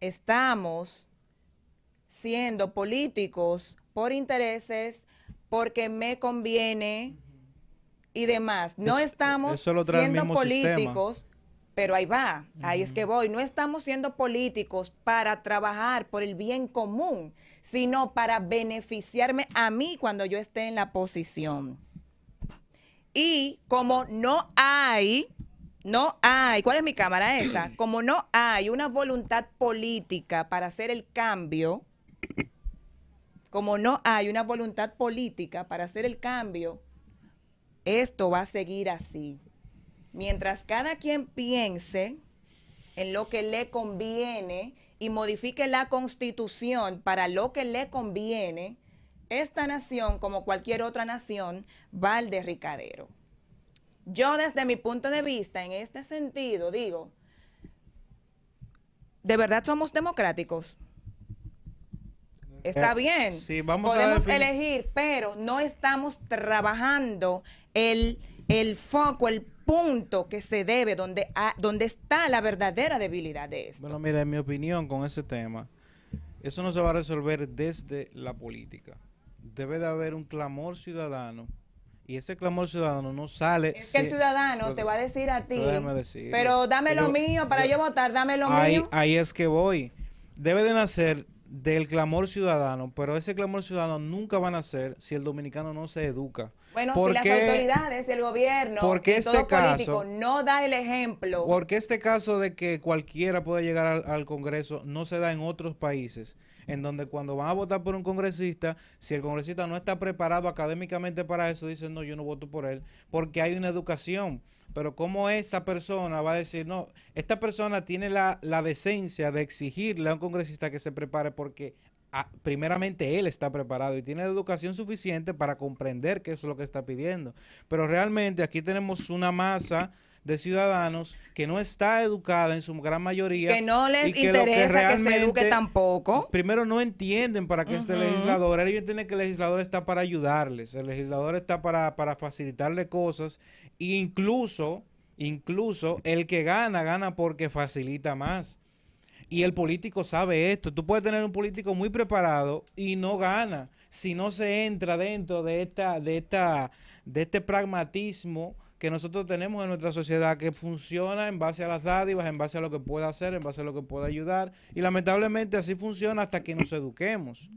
estamos siendo políticos por intereses, porque me conviene y demás. No estamos siendo políticos, pero ahí va, ahí es que voy. No estamos siendo políticos para trabajar por el bien común, sino para beneficiarme a mí cuando yo esté en la posición. Y como no hay, no hay, ¿cuál es mi cámara esa? Como no hay una voluntad política para hacer el cambio, como no hay una voluntad política para hacer el cambio, esto va a seguir así. Mientras cada quien piense en lo que le conviene y modifique la constitución para lo que le conviene, esta nación, como cualquier otra nación, va al derricadero. Yo desde mi punto de vista, en este sentido, digo, ¿de verdad somos democráticos? Está eh, bien. Podemos elegir, pero no estamos trabajando el, el foco, el punto que se debe, donde, donde está la verdadera debilidad de esto. Bueno, mira, en mi opinión con ese tema, eso no se va a resolver desde la política. Debe de haber un clamor ciudadano y ese clamor ciudadano no sale. Es que el ciudadano te va a decir a ti, pero dame lo mío para yo, votar, dame lo mío. Ahí es que voy. Debe de nacer del clamor ciudadano, pero ese clamor ciudadano nunca van a ser si el dominicano no se educa. Bueno, si las autoridades, el gobierno, porque este todo político no da el ejemplo. Porque este caso de que cualquiera puede llegar al, al, Congreso no se da en otros países, en donde cuando van a votar por un congresista, si el congresista no está preparado académicamente para eso, dicen, no, yo no voto por él, porque hay una educación pero cómo esa persona va a decir, no, esta persona tiene la, decencia de exigirle a un congresista que se prepare porque ah, primeramente él está preparado y tiene educación suficiente para comprender qué es lo que está pidiendo. Pero realmente aquí tenemos una masa de ciudadanos que no está educada en su gran mayoría. Que no les interesa que, se eduque tampoco. Primero no entienden para qué este legislador. Ellos entienden que el legislador está para ayudarles. El legislador está para, para facilitarle cosas. E incluso, incluso el que gana, gana porque facilita más. Y el político sabe esto. Tú puedes tener un político muy preparado y no gana si no se entra dentro de esta, de esta, de este pragmatismo que nosotros tenemos en nuestra sociedad que funciona en base a las dádivas, en base a lo que puede hacer, en base a lo que puede ayudar. Y lamentablemente así funciona hasta que nos eduquemos.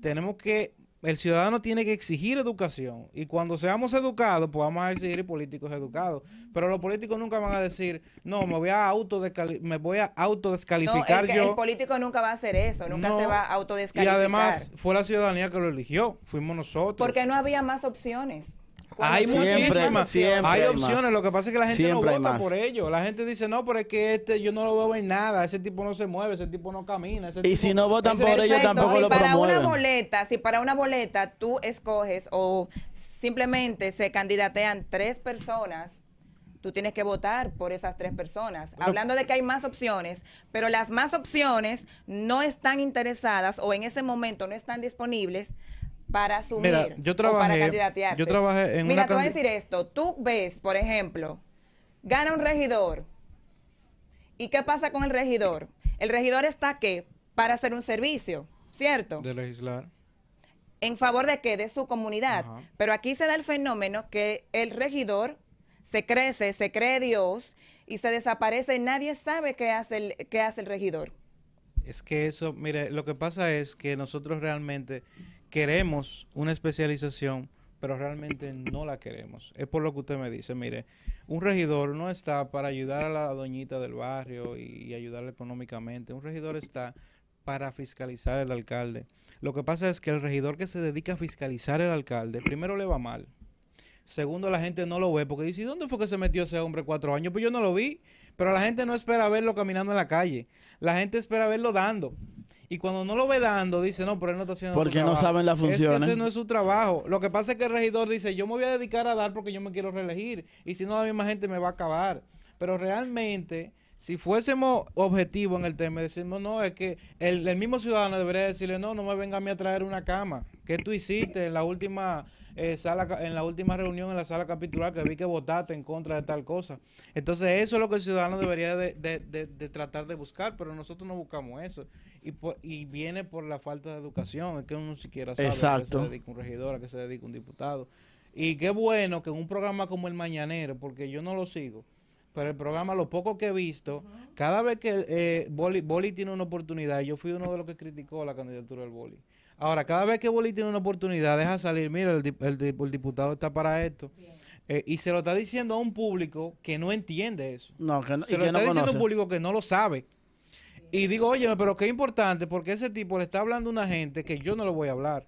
Tenemos que, el ciudadano tiene que exigir educación. Y cuando seamos educados, pues vamos a exigir políticos educados. Pero los políticos nunca van a decir, no, me voy a autodescalificar, me voy a autodescalificar no, yo. El político nunca va a hacer eso, nunca se va a autodescalificar. Y además fue la ciudadanía que lo eligió, fuimos nosotros. Porque no había más opciones. Hay muchísimas, hay opciones. Lo que pasa es que la gente no vota por ello. La gente dice, no, pero es que este yo no lo veo en nada. Ese tipo no se mueve, ese tipo no camina. y si no votan por ello, tampoco si lo para una boleta, si para una boleta tú escoges o simplemente se candidatean tres personas tú tienes que votar por esas tres personas. Hablando de que hay más opciones, pero las más opciones no están interesadas o en ese momento no están disponibles para asumir Mira, yo o para trabajé- candidatearse. yo trabajé en Mira, una te voy a decir esto. Tú ves, por ejemplo, gana un regidor. ¿Y qué pasa con el regidor? El regidor está ¿qué? Para hacer un servicio, ¿cierto? de legislar. ¿En favor de qué? De su comunidad. Ajá. Pero aquí se da el fenómeno que el regidor se crece, se cree Dios y se desaparece. Nadie sabe qué hace el, qué hace el regidor. Es que eso, mire, lo que pasa es que nosotros realmente queremos una especialización, pero realmente no la queremos. Es por lo que usted me dice, mire, un regidor no está para ayudar a la doñita del barrio y, ayudarle económicamente. Un regidor está para fiscalizar al alcalde. Lo que pasa es que el regidor que se dedica a fiscalizar al alcalde, primero le va mal. Segundo, la gente no lo ve porque dice, ¿y dónde fue que se metió ese hombre cuatro años? Pues yo no lo vi. Pero la gente no espera verlo caminando en la calle. La gente espera verlo dando. Y cuando no lo ve dando, dice, no, pero él no está haciendo Porque no trabajo". saben las Es que funciones. ese no es su trabajo. Lo que pasa es que el regidor dice, yo me voy a dedicar a dar porque yo me quiero reelegir. Y si no, la misma gente me va a acabar. Pero realmente, si fuésemos objetivos en el tema, decimos, no, es que el, el mismo ciudadano debería decirle, no, no me venga a mí a traer una cama. ¿Qué tú hiciste en la última eh, sala, en la última reunión en la sala capitular que vi que votaste en contra de tal cosa? Entonces, eso es lo que el ciudadano debería de, de- de- de tratar de buscar, pero nosotros no buscamos eso. Y, po- y viene por la falta de educación, es que uno siquiera sabe a qué Exacto. se dedica un regidor, a qué se dedica un diputado. Y qué bueno que en un programa como El Mañanero, porque yo no lo sigo, pero el programa, lo poco que he visto, cada vez que eh, Boli, Boli tiene una oportunidad, yo fui uno de los que criticó la candidatura del Boli. Ahora, cada vez que Boli tiene una oportunidad, deja salir, mira, el, dip- el el diputado está para esto. Eh, y se lo está diciendo a un público que no entiende eso. No, que no, Se y lo que está no diciendo a un público que no lo sabe. Y digo, oye, pero qué importante, porque ese tipo le está hablando a una gente que yo no le voy a hablar.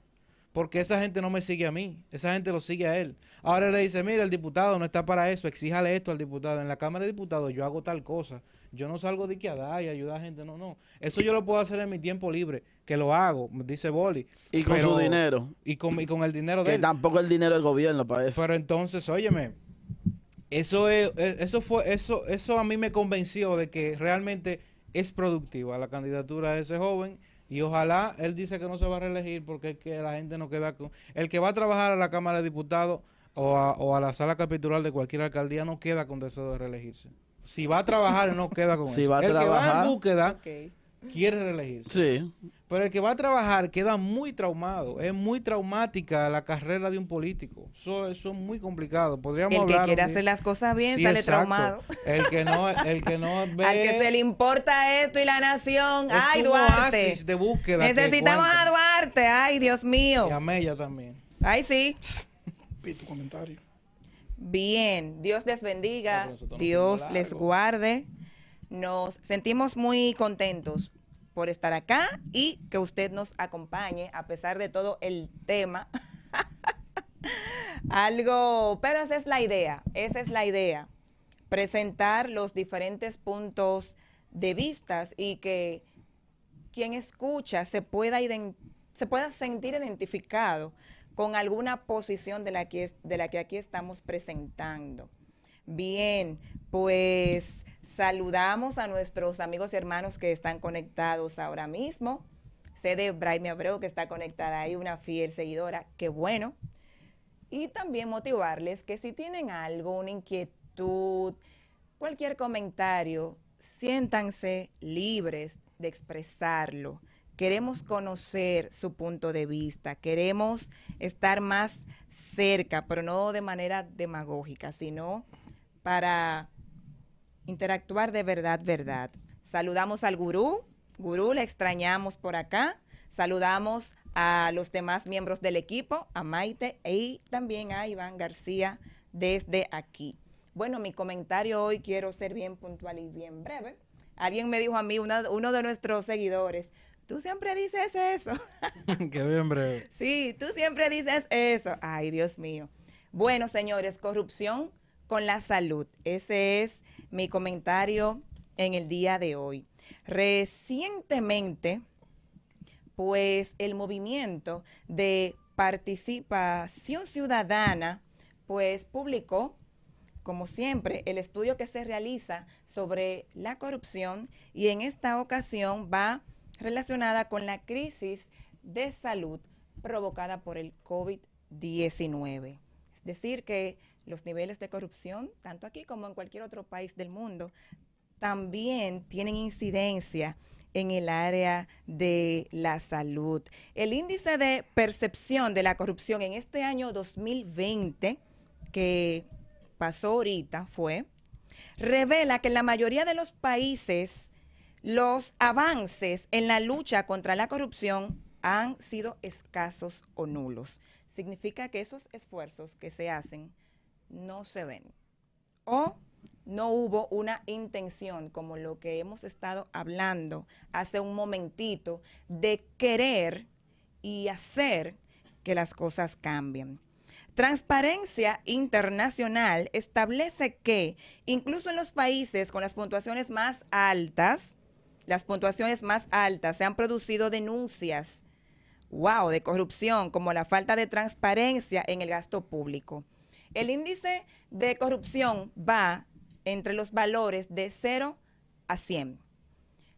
Porque esa gente no me sigue a mí, esa gente lo sigue a él. Ahora le dice, mira, el diputado no está para eso, exíjale esto al diputado. En la Cámara de Diputados yo hago tal cosa. Yo no salgo de que a dar y ayudar a gente, no, no. Eso yo lo puedo hacer en mi tiempo libre, que lo hago, dice Boli. Y con Pero- su dinero. Y con, y con el dinero de Que él. tampoco el dinero del gobierno para eso. Pero entonces, óyeme, eso es, eh, eso fue, eso, eso a mí me convenció de que realmente es productiva la candidatura de ese joven y ojalá él dice que no se va a reelegir porque es que la gente no queda con el que va a trabajar a la Cámara de Diputados o a, o a la sala capitular de cualquier alcaldía no queda con deseo de reelegirse. Si va a trabajar no queda con Si eso. va a el que va trabajar- en búsqueda Ok. Quiere reelegirse. Sí. Pero el que va a trabajar queda muy traumado. Es muy traumática la carrera de un político. Eso, eso es muy complicado. Podríamos El que hablar quiere hacer las cosas bien Sí, sale exacto. traumado. El que no, el que no ve Al que se le importa esto y la nación. es Ay, un Duarte. oasis de búsqueda. que Necesitamos a. Duarte. Ay, Dios mío. Y a Mella también. Ay, sí. Pi, tu comentario. Bien, Dios les bendiga, Dios les guarde. Nos sentimos muy contentos por estar acá y que usted nos acompañe a pesar de todo el tema. Algo, pero esa es la idea, esa es la idea, presentar los diferentes puntos de vistas y que quien escucha se pueda, se pueda sentir identificado con alguna posición de la, que, de la que aquí estamos presentando. Bien, pues saludamos a nuestros amigos y hermanos que están conectados ahora mismo. Sé de Braime Abreu que está conectada ahí, una fiel seguidora, qué bueno. Y también motivarles que si tienen algo, una inquietud, cualquier comentario, siéntanse libres de expresarlo. Queremos conocer su punto de vista, queremos estar más cerca, pero no de manera demagógica, sino para interactuar de verdad, verdad. Saludamos al gurú, gurú, le extrañamos por acá. Saludamos a los demás miembros del equipo, a Maite y también a Iván García desde aquí. Bueno, mi comentario hoy quiero ser bien puntual y bien breve. Alguien me dijo a mí, una- uno de nuestros seguidores, tú siempre dices eso. que bien breve. Sí, tú siempre dices eso. Ay, Dios mío. Bueno, señores, corrupción con la salud. Ese es mi comentario en el día de hoy. Recientemente, pues el movimiento de participación ciudadana, pues publicó como siempre, el estudio que se realiza sobre la corrupción y en esta ocasión va relacionada con la crisis de salud provocada por el COVID-19. Es decir, que los niveles de corrupción, tanto aquí como en cualquier otro país del mundo, también tienen incidencia en el área de la salud. El índice de percepción de la corrupción en este año 2020, que pasó ahorita, fue, revela que en la mayoría de los países los avances en la lucha contra la corrupción han sido escasos o nulos. Significa que esos esfuerzos que se hacen no se ven. O no hubo una intención, como lo que hemos estado hablando hace un momentito, de querer y hacer que las cosas cambien. Transparencia Internacional establece que incluso en los países con las puntuaciones más altas, las puntuaciones más altas, se han producido denuncias, wow, de corrupción, como la falta de transparencia en el gasto público. El índice de corrupción va entre los valores de 0 a 100.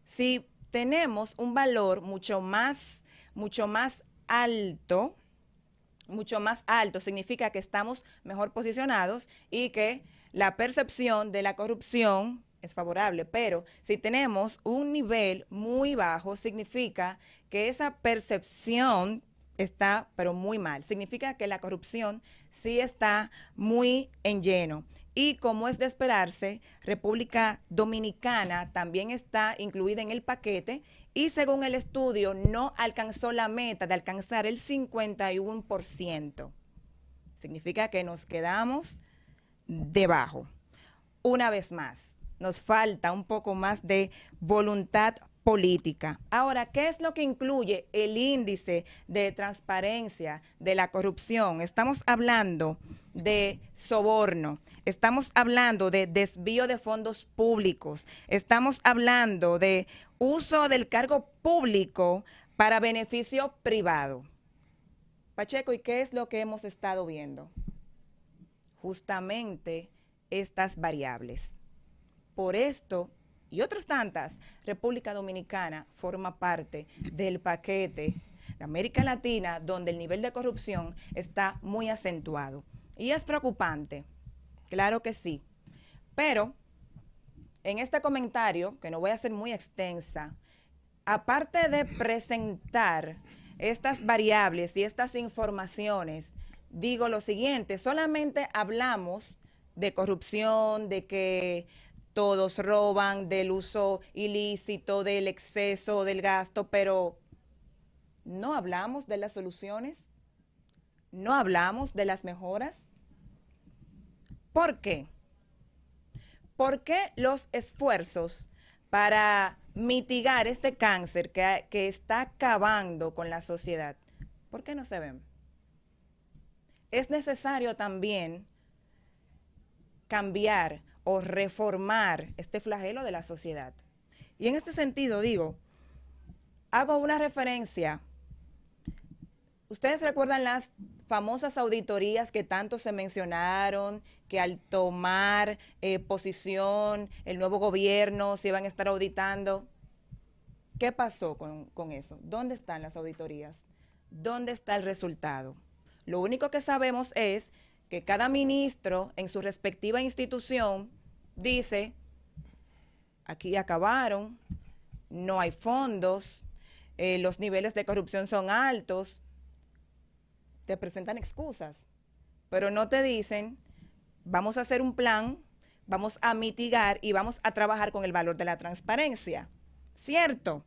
Si tenemos un valor mucho más, mucho más alto, mucho más alto, significa que estamos mejor posicionados y que la percepción de la corrupción es favorable, pero si tenemos un nivel muy bajo, significa que esa percepción está, pero muy mal. Significa que la corrupción sí está muy en lleno. Y como es de esperarse, República Dominicana también está incluida en el paquete y según el estudio no alcanzó la meta de alcanzar el 51%. Significa que nos quedamos debajo. Una vez más, nos falta un poco más de voluntad política. Ahora, ¿qué es lo que incluye el índice de transparencia de la corrupción? Estamos hablando de soborno, estamos hablando de desvío de fondos públicos, estamos hablando de uso del cargo público para beneficio privado. Pacheco, ¿y qué es lo que hemos estado viendo? Justamente estas variables. Por esto y otras tantas, República Dominicana forma parte del paquete de América Latina donde el nivel de corrupción está muy acentuado. Y es preocupante, claro que sí. Pero en este comentario, que no voy a ser muy extensa, aparte de presentar estas variables y estas informaciones, digo lo siguiente, solamente hablamos de corrupción, de que todos roban del uso ilícito, del exceso, del gasto, pero no hablamos de las soluciones, no hablamos de las mejoras. ¿Por qué? ¿Por qué los esfuerzos para mitigar este cáncer que, está acabando con la sociedad, ¿por qué no se ven? Es necesario también cambiar o reformar este flagelo de la sociedad. Y en este sentido digo, hago una referencia. Ustedes recuerdan las famosas auditorías que tanto se mencionaron, que al tomar eh, posición el nuevo gobierno se iban a estar auditando. ¿Qué pasó con, con eso? ¿Dónde están las auditorías? ¿Dónde está el resultado? Lo único que sabemos es que cada ministro en su respectiva institución dice, aquí acabaron, no hay fondos, eh, los niveles de corrupción son altos, te presentan excusas, pero no te dicen, vamos a hacer un plan, vamos a mitigar y vamos a trabajar con el valor de la transparencia. ¿Cierto?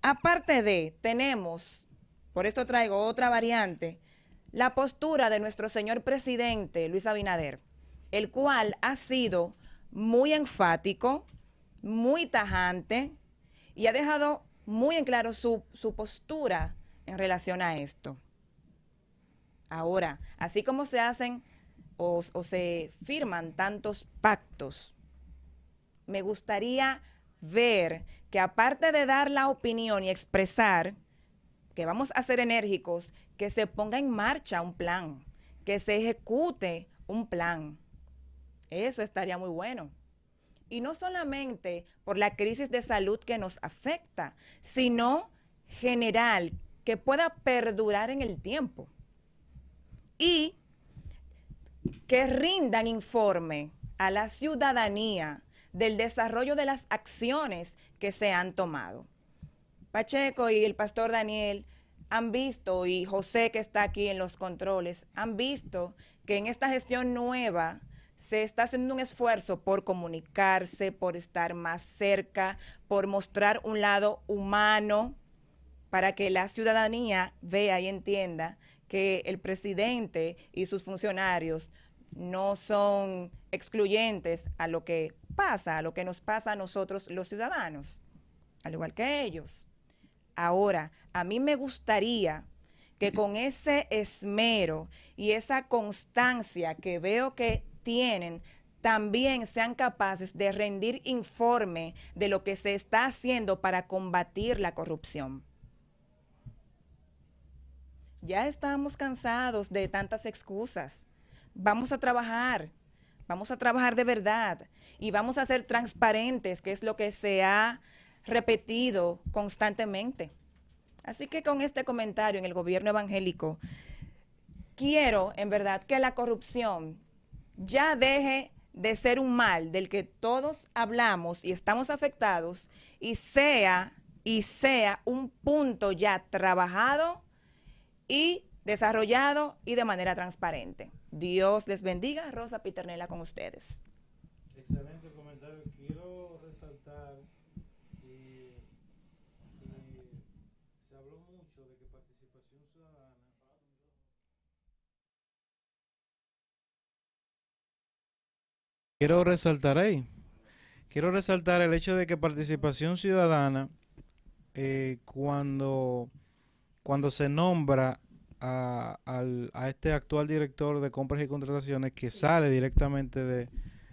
Aparte de, tenemos, por esto traigo otra variante, la postura de nuestro señor presidente Luis Abinader, el cual ha sido muy enfático, muy tajante y ha dejado muy en claro su, postura en relación a esto. Ahora, así como se hacen o, o, se firman tantos pactos, me gustaría ver que aparte de dar la opinión y expresar que vamos a ser enérgicos, que se ponga en marcha un plan, que se ejecute un plan. Eso estaría muy bueno. Y no solamente por la crisis de salud que nos afecta, sino general, que pueda perdurar en el tiempo. Y que rindan informe a la ciudadanía del desarrollo de las acciones que se han tomado. Pacheco y el pastor Daniel han visto, y José que está aquí en los controles, han visto que en esta gestión nueva se está haciendo un esfuerzo por comunicarse, por estar más cerca, por mostrar un lado humano para que la ciudadanía vea y entienda que el presidente y sus funcionarios no son excluyentes a lo que pasa, a lo que nos pasa a nosotros los ciudadanos, al igual que ellos. Ahora, a mí me gustaría que con ese esmero y esa constancia que veo que tienen, también sean capaces de rendir informe de lo que se está haciendo para combatir la corrupción. Ya estamos cansados de tantas excusas. Vamos a trabajar, vamos a trabajar de verdad y vamos a ser transparentes, que es lo que se ha repetido constantemente. Así que con este comentario en el gobierno evangélico, quiero en verdad que la corrupción ya deje de ser un mal del que todos hablamos y estamos afectados y sea y sea un punto ya trabajado y desarrollado y de manera transparente. Dios les bendiga. Rosa Piternela con ustedes. Excelente comentario. Quiero resaltar y, se habló mucho de que participación ciudadana Quiero resaltar ahí. Quiero resaltar el hecho de que participación ciudadana, eh, cuando, cuando se nombra a, a, este actual director de compras y contrataciones que sale directamente de,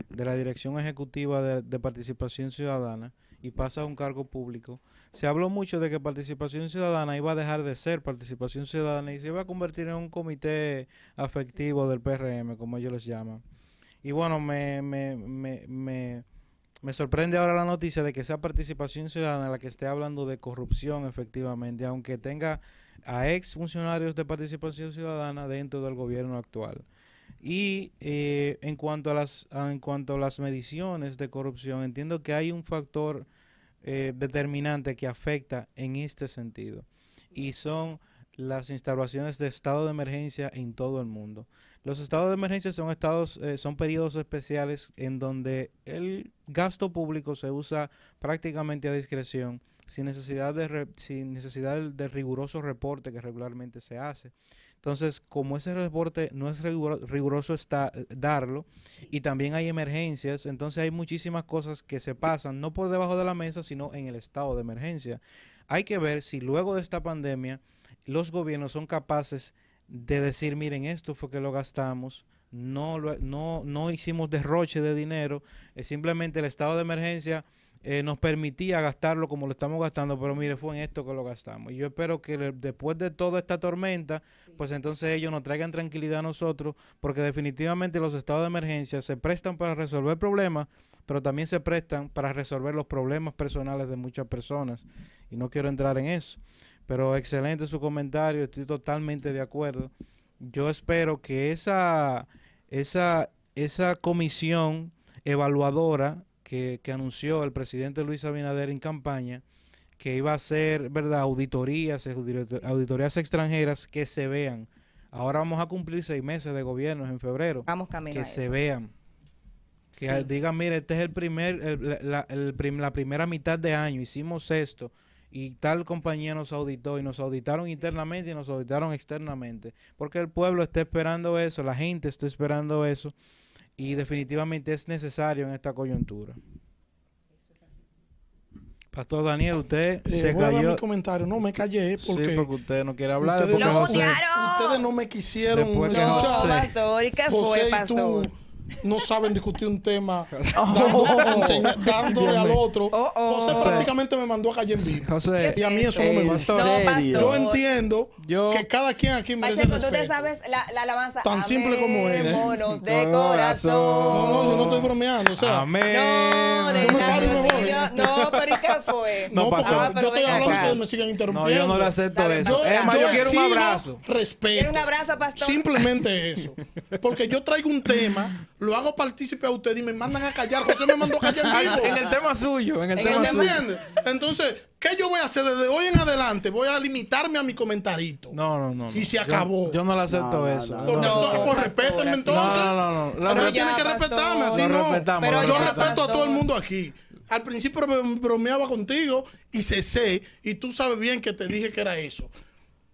la Dirección Ejecutiva de, Participación Ciudadana y pasa a un cargo público, se habló mucho de que Participación Ciudadana iba a dejar de ser Participación Ciudadana y se iba a convertir en un comité afectivo del PRM, como ellos les llaman. Y bueno, me, me, me, me, me sorprende ahora la noticia de que sea Participación Ciudadana la que esté hablando de corrupción efectivamente, aunque tenga a ex funcionarios de participación ciudadana dentro del gobierno actual. Y eh, en cuanto a las en cuanto a las mediciones de corrupción, entiendo que hay un factor eh, determinante que afecta en este sentido y son las instalaciones de estado de emergencia en todo el mundo. Los estados de emergencia son estados, eh, son periodos especiales en donde el gasto público se usa prácticamente a discreción sin necesidad de, sin necesidad del, riguroso reporte que regularmente se hace. Entonces, como ese reporte no es riguroso está, darlo, y también hay emergencias, entonces hay muchísimas cosas que se pasan, no por debajo de la mesa, sino en el estado de emergencia. Hay que ver si luego de esta pandemia los gobiernos son capaces de decir, miren, esto fue que lo gastamos, no, no, no hicimos derroche de dinero, es simplemente el estado de emergencia eh, nos permitía gastarlo como lo estamos gastando, pero mire, fue en esto que lo gastamos. Y yo espero que después de toda esta tormenta, pues entonces ellos nos traigan tranquilidad a nosotros, porque definitivamente los estados de emergencia se prestan para resolver problemas, pero también se prestan para resolver los problemas personales de muchas personas. Y no quiero entrar en eso. Pero excelente su comentario, estoy totalmente de acuerdo. Yo espero que esa, esa, esa comisión evaluadora que, anunció el presidente Luis Abinader en campaña, que iba a hacer, ¿verdad?, auditorías, auditorías extranjeras que se vean. Ahora vamos a cumplir seis meses de gobierno en febrero. Vamos camino Que se vean. Que digan, mire, este es el primer, la, la primera mitad de año, hicimos esto y tal compañía nos auditó y nos auditaron internamente y nos auditaron externamente. Porque el pueblo está esperando eso, la gente está esperando eso y definitivamente es necesario en esta coyuntura. Pastor Daniel, usted eh, se voy cayó. A dar mi comentario. No me callé porque. Sí, porque usted no quiere hablar. Ustedes, no, ustedes no me quisieron escuchar. No, pastor, ¿y qué fue, pastor? No saben discutir un tema dando- enseña- dándole al otro. Oh, oh. José José. prácticamente me mandó a calle en vivo. José, Y a mí eso no me ¿En gusta. No, serio? Yo entiendo Yo- que cada quien aquí merece Pacheco, tú te respeto. sabes la, la alabanza. Tan simple como es. De corazón. No, no, yo no estoy bromeando. O sea, amén. No, de Yo me la paro y me cruz voy. de Dios. No, pero ¿y qué fue? no, No, porque. Ah, yo estoy hablando y ustedes me siguen No, interrumpiendo. yo no le acepto Dale, eso. Es más, yo quiero un abrazo. Respeto. ¿Quiere un abrazo, pastor? Simplemente eso. Porque yo traigo un tema, lo hago partícipe a ustedes y me mandan a callar. José me mandó a callar en vivo. En el tema suyo, en el En tema ¿Me tema- suyo. entiendes? Entonces, ¿qué yo voy a hacer desde hoy en adelante? Voy a limitarme a mi comentarito. No, no, no. Y se acabó. Yo, no le acepto No, eso. no, Por- No, entonces, pues respétenme entonces. No, no, no, no. Pero Pero usted tiene ya, que respetarme, así no. respetamos, Pero yo ya, respeto a todo el mundo aquí. Al principio bro- bromeaba contigo y cesé, y tú sabes bien que te dije que era eso.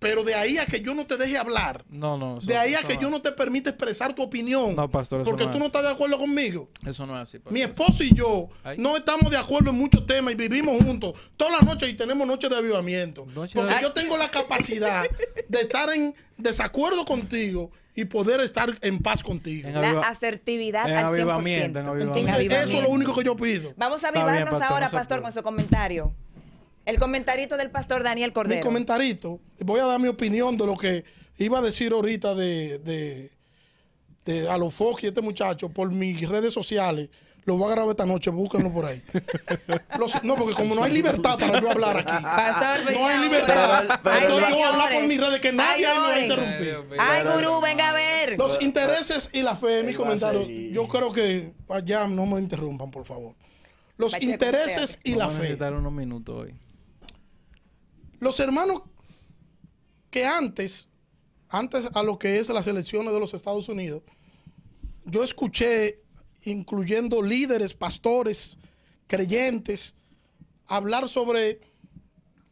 Pero de ahí a que yo no te deje hablar, No, no. eso- de ahí a que no. yo no te permita expresar tu opinión, No, pastor, eso porque no tú es. no estás de acuerdo conmigo. Eso no es así. pastor. Mi esposo y yo Ay. no estamos de acuerdo en muchos temas y vivimos juntos todas las noches y tenemos noches de avivamiento. Noche de- porque yo tengo la capacidad de estar en desacuerdo contigo y poder estar en paz contigo. En La asertividad en al 100%. avivamiento, en Entonces, avivamiento. eso es lo único que yo pido. Vamos a bien, avivarnos pastor, ahora, pastor, con su comentario. El comentarito del pastor Daniel Mi Cordero. comentarito, voy a dar mi opinión de lo que iba a decir ahorita de, de, de Alofoque y este muchacho por mis redes sociales. Lo voy a grabar esta noche, búsquenlo por ahí. Los- no, porque como no hay libertad para yo hablar aquí. Pastor, No hay libertad. Pero- Entonces yo voy a hablar por mis redes que nadie Ay, ahí me va a interrumpir. Ay, gurú, venga a ver. Los intereses y la fe, mi a comentario. Yo creo que allá no me interrumpan, por favor. Los intereses y la Vamos a fe. necesitar unos minutos hoy. Los hermanos que antes, antes a lo que es las elecciones de los Estados Unidos, yo escuché, incluyendo líderes, pastores, creyentes, hablar sobre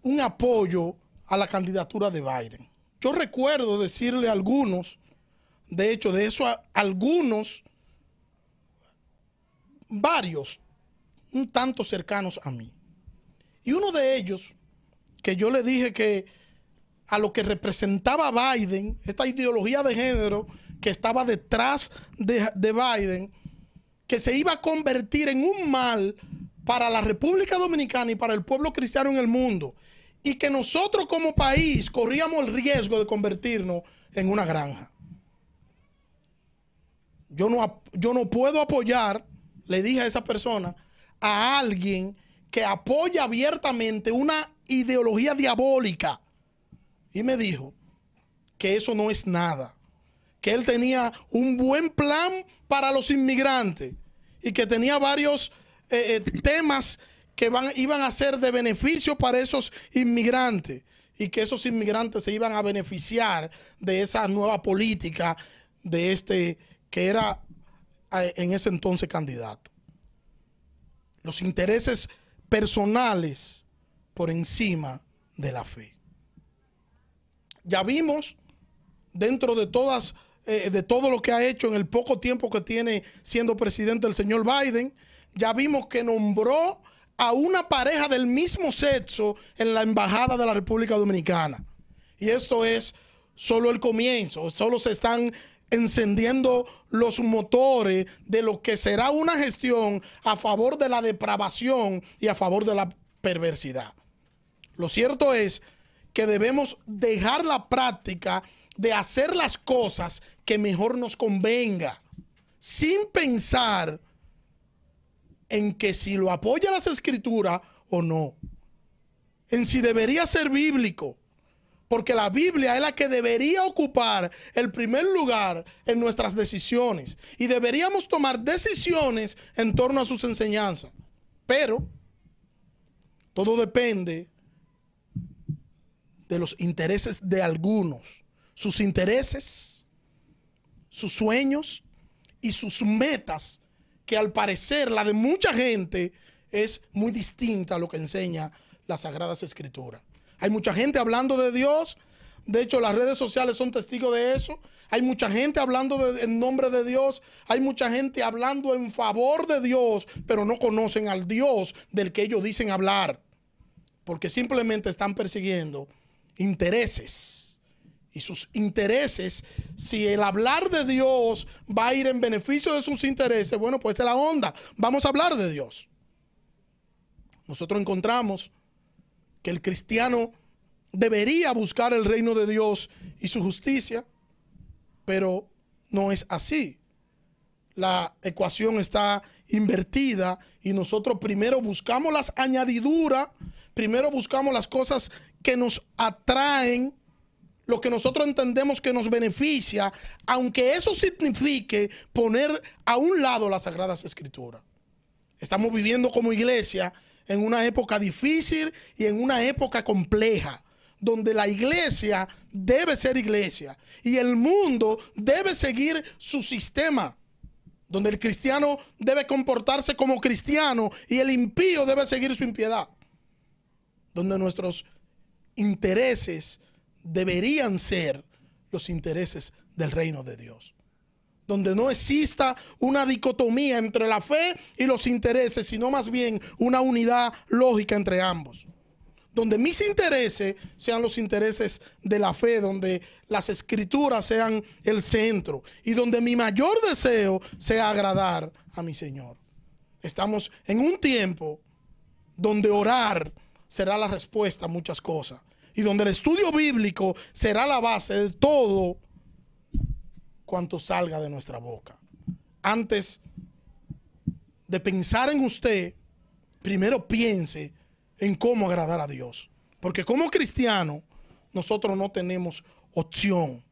un apoyo a la candidatura de Biden. Yo recuerdo decirle a algunos, de hecho, de eso a algunos, varios, un tanto cercanos a mí. Y uno de ellos, que yo le dije que a lo que representaba Biden, esta ideología de género que estaba detrás de, de Biden, que se iba a convertir en un mal para la República Dominicana y para el pueblo cristiano en el mundo, y que nosotros como país corríamos el riesgo de convertirnos en una granja. Yo no, yo no puedo apoyar, le dije a esa persona, a alguien que apoya abiertamente una ideología diabólica. Y me dijo que eso no es nada, que él tenía un buen plan para los inmigrantes y que tenía varios eh, eh, temas que iban a ser de beneficio para esos inmigrantes y que esos inmigrantes se iban a beneficiar de esa nueva política de este que era eh, en ese entonces candidato. Los intereses personales por encima de la fe. Ya vimos dentro de todas eh, de todo lo que ha hecho en el poco tiempo que tiene siendo presidente el señor Biden, ya vimos que nombró a una pareja del mismo sexo en la embajada de la República Dominicana. Y esto es solo el comienzo, solo se están encendiendo los motores de lo que será una gestión a favor de la depravación y a favor de la perversidad. Lo cierto es que debemos dejar la práctica de hacer las cosas que mejor nos convenga, sin pensar en que si lo apoya las escrituras o no, en si debería ser bíblico, porque la Biblia es la que debería ocupar el primer lugar en nuestras decisiones y deberíamos tomar decisiones en torno a sus enseñanzas. Pero todo depende de los intereses de algunos, sus intereses, sus sueños y sus metas, que al parecer la de mucha gente es muy distinta a lo que enseña las Sagradas Escrituras. Hay mucha gente hablando de Dios, de hecho las redes sociales son testigos de eso. Hay mucha gente hablando en nombre de Dios, hay mucha gente hablando en favor de Dios, pero no conocen al Dios del que ellos dicen hablar porque simplemente están persiguiendo intereses y sus intereses, si el hablar de Dios va a ir en beneficio de sus intereses, bueno, pues es la onda. Vamos a hablar de Dios. Nosotros encontramos que el cristiano debería buscar el reino de Dios y su justicia, pero no es así. La ecuación está invertida y nosotros primero buscamos las añadiduras, primero buscamos las cosas que nos atraen, lo que nosotros entendemos que nos beneficia, aunque eso signifique poner a un lado las sagradas escrituras. Estamos viviendo como iglesia en una época difícil y en una época compleja donde la iglesia debe ser iglesia y el mundo debe seguir su sistema, donde el cristiano debe comportarse como cristiano y el impío debe seguir su impiedad, donde nuestros intereses deberían ser los intereses del reino de Dios, donde no exista una dicotomía entre la fe y los intereses, sino más bien una unidad lógica entre ambos donde mis intereses sean los intereses de la fe, donde las escrituras sean el centro y donde mi mayor deseo sea agradar a mi Señor. Estamos en un tiempo donde orar será la respuesta a muchas cosas y donde el estudio bíblico será la base de todo cuanto salga de nuestra boca. Antes de pensar en usted, primero piense en cómo agradar a Dios. Porque como cristiano, nosotros no tenemos opción.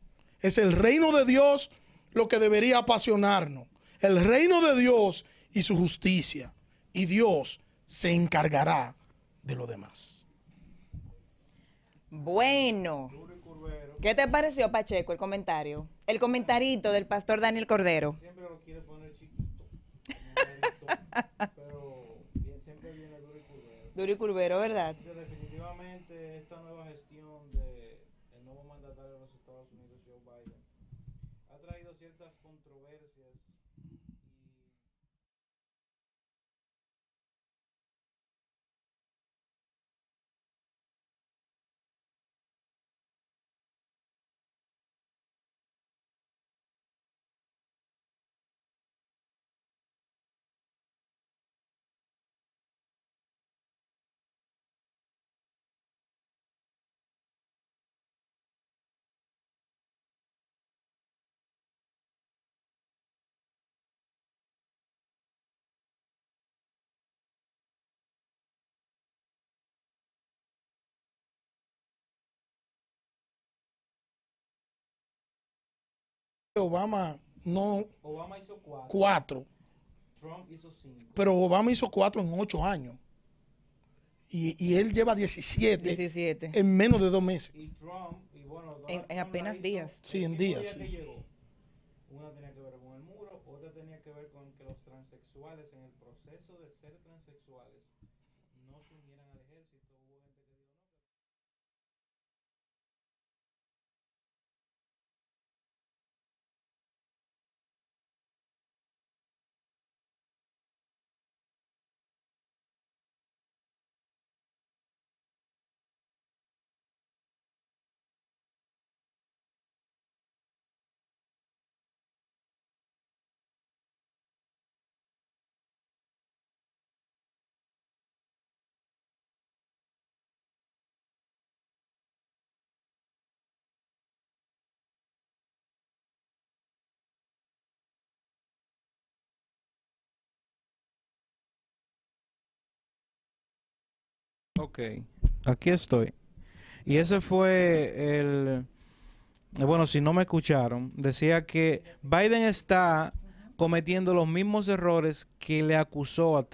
Es el reino de Dios lo que debería apasionarnos. El reino de Dios y su justicia. Y Dios se encargará de lo demás. Bueno, ¿qué te pareció, Pacheco, el comentario? El comentarito del pastor Daniel Cordero. Siempre lo quiere poner chiquito. pero bien, siempre viene duro y curvero. Duro y curvero, ¿verdad? Pero definitivamente esta nueva gestión Obama no Obama hizo cuatro, cuatro, Trump hizo cinco. pero Obama hizo cuatro en ocho años. Y, y él lleva 17, 17. en menos de dos meses. Y Trump, y bueno, En- en apenas hizo días. Sí, en días, día sí. llegó. Una tenía que ver con el muro, otra tenía que ver con que los transexuales en el proceso de ser transexuales Ok, aquí estoy. Y ese fue el... Bueno, si no me escucharon, decía que Biden está cometiendo los mismos errores que le acusó a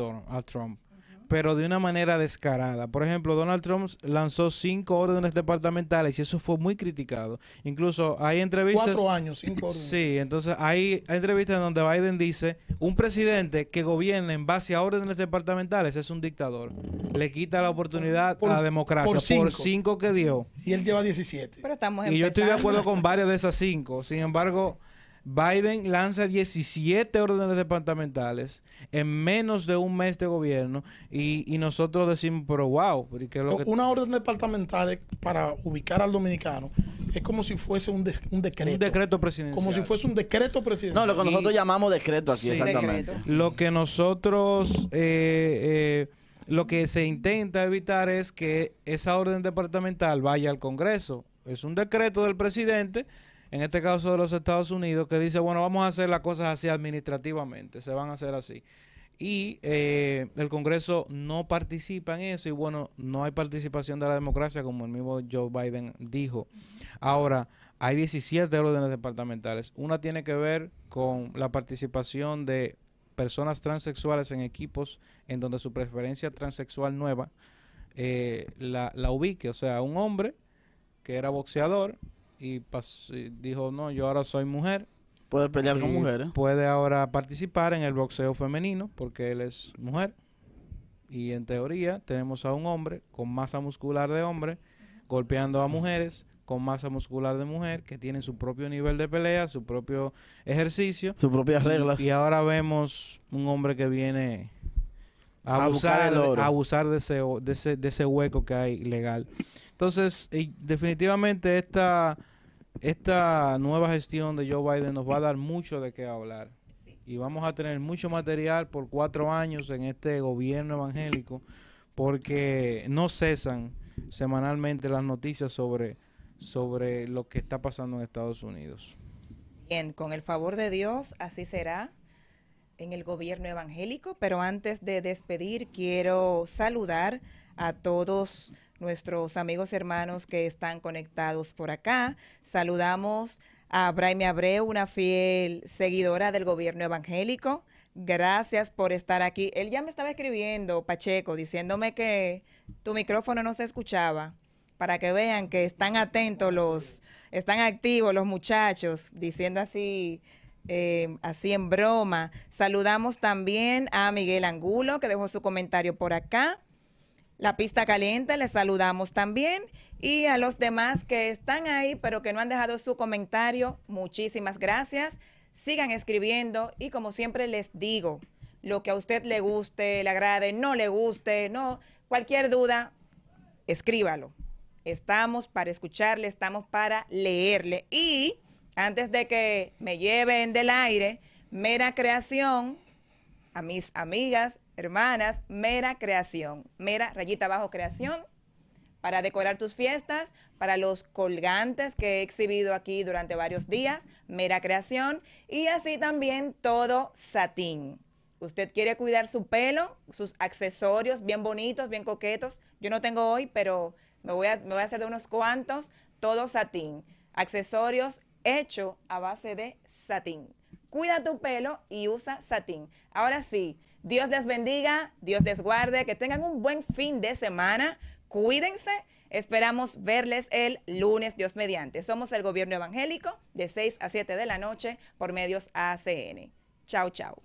Trump, pero de una manera descarada. Por ejemplo, Donald Trump lanzó cinco órdenes departamentales y eso fue muy criticado. Incluso hay entrevistas... Cuatro años, cinco órdenes. Sí, entonces hay, hay entrevistas donde Biden dice, un presidente que gobierna en base a órdenes departamentales es un dictador. Le quita la oportunidad Por- a la democracia por por cinco. que dio. Y él lleva 17. Pero estamos Y yo estoy de acuerdo con varias de esas cinco. Sin embargo, Biden lanza 17 órdenes departamentales en menos de un mes de gobierno y, y nosotros decimos, pero wow, ¿y qué es lo O- que Una orden departamental para ubicar al dominicano es como si fuese un, decreto. un decreto presidencial? Como si fuese un decreto presidencial. No, lo que Y- nosotros llamamos decreto aquí, Sí. exactamente. Decreto. Lo que nosotros, eh, eh, lo que se intenta evitar es que esa orden departamental vaya al Congreso. Es un decreto del presidente, en este caso de los Estados Unidos, que dice, bueno, vamos a hacer las cosas así administrativamente, se van a hacer así. Y eh, el Congreso no participa en eso y bueno, no hay participación de la democracia como el mismo Joe Biden dijo. Ahora, hay 17 órdenes departamentales. Una tiene que ver con la participación de personas transexuales en equipos en donde su preferencia transexual nueva eh, la, la ubique. O sea, un hombre que era boxeador y pas- y dijo, no, yo ahora soy mujer. Puede pelear con y mujeres. Puede ahora participar en el boxeo femenino porque él es mujer. Y en teoría tenemos a un hombre con masa muscular de hombre golpeando a mujeres con masa muscular de mujer que tienen su propio nivel de pelea, su propio ejercicio. Sus propias Y- reglas. Y, ahora vemos un hombre que viene a A buscar abusar, el oro. a abusar de, ese, de, ese, de ese hueco que hay legal. Entonces, y definitivamente esta, esta nueva gestión de Joe Biden nos va a dar mucho de qué hablar. Y vamos a tener mucho material por cuatro años en este gobierno evangélico porque no cesan semanalmente las noticias sobre, sobre lo que está pasando en Estados Unidos. Bien, con el favor de Dios, así será en el gobierno evangélico. Pero antes de despedir, quiero saludar a todos nuestros amigos hermanos que están conectados por acá. Saludamos a Braime Abreu, una fiel seguidora del gobierno evangélico. Gracias por estar aquí. Él ya me estaba escribiendo, Pacheco, diciéndome que tu micrófono no se escuchaba para que vean que están atentos los, están activos los muchachos, diciendo así, eh, así en broma. Saludamos también a Miguel Angulo, que dejó su comentario por acá. La pista caliente, les saludamos también. Y a los demás que están ahí, pero que no han dejado su comentario, muchísimas gracias. Sigan escribiendo y como siempre les digo, lo que a usted le guste, le agrade, no le guste, no, cualquier duda, escríbalo. Estamos para escucharle, estamos para leerle. Y antes de que me lleven del aire, mera creación, a mis amigas, hermanas, mera creación, mera rayita abajo creación, para decorar tus fiestas, para los colgantes que he exhibido aquí durante varios días, mera creación, y así también todo satín. Usted quiere cuidar su pelo, sus accesorios bien bonitos, bien coquetos. Yo no tengo hoy, pero me voy a, me voy a hacer de unos cuantos, todo satín. Accesorios hecho a base de satín. Cuida tu pelo y usa satín. Ahora sí, Dios les bendiga, Dios les guarde, que tengan un buen fin de semana. Cuídense. Esperamos verles el lunes, Dios mediante. Somos el gobierno evangélico de 6 a 7 de la noche por medios ACN. Chao, chao.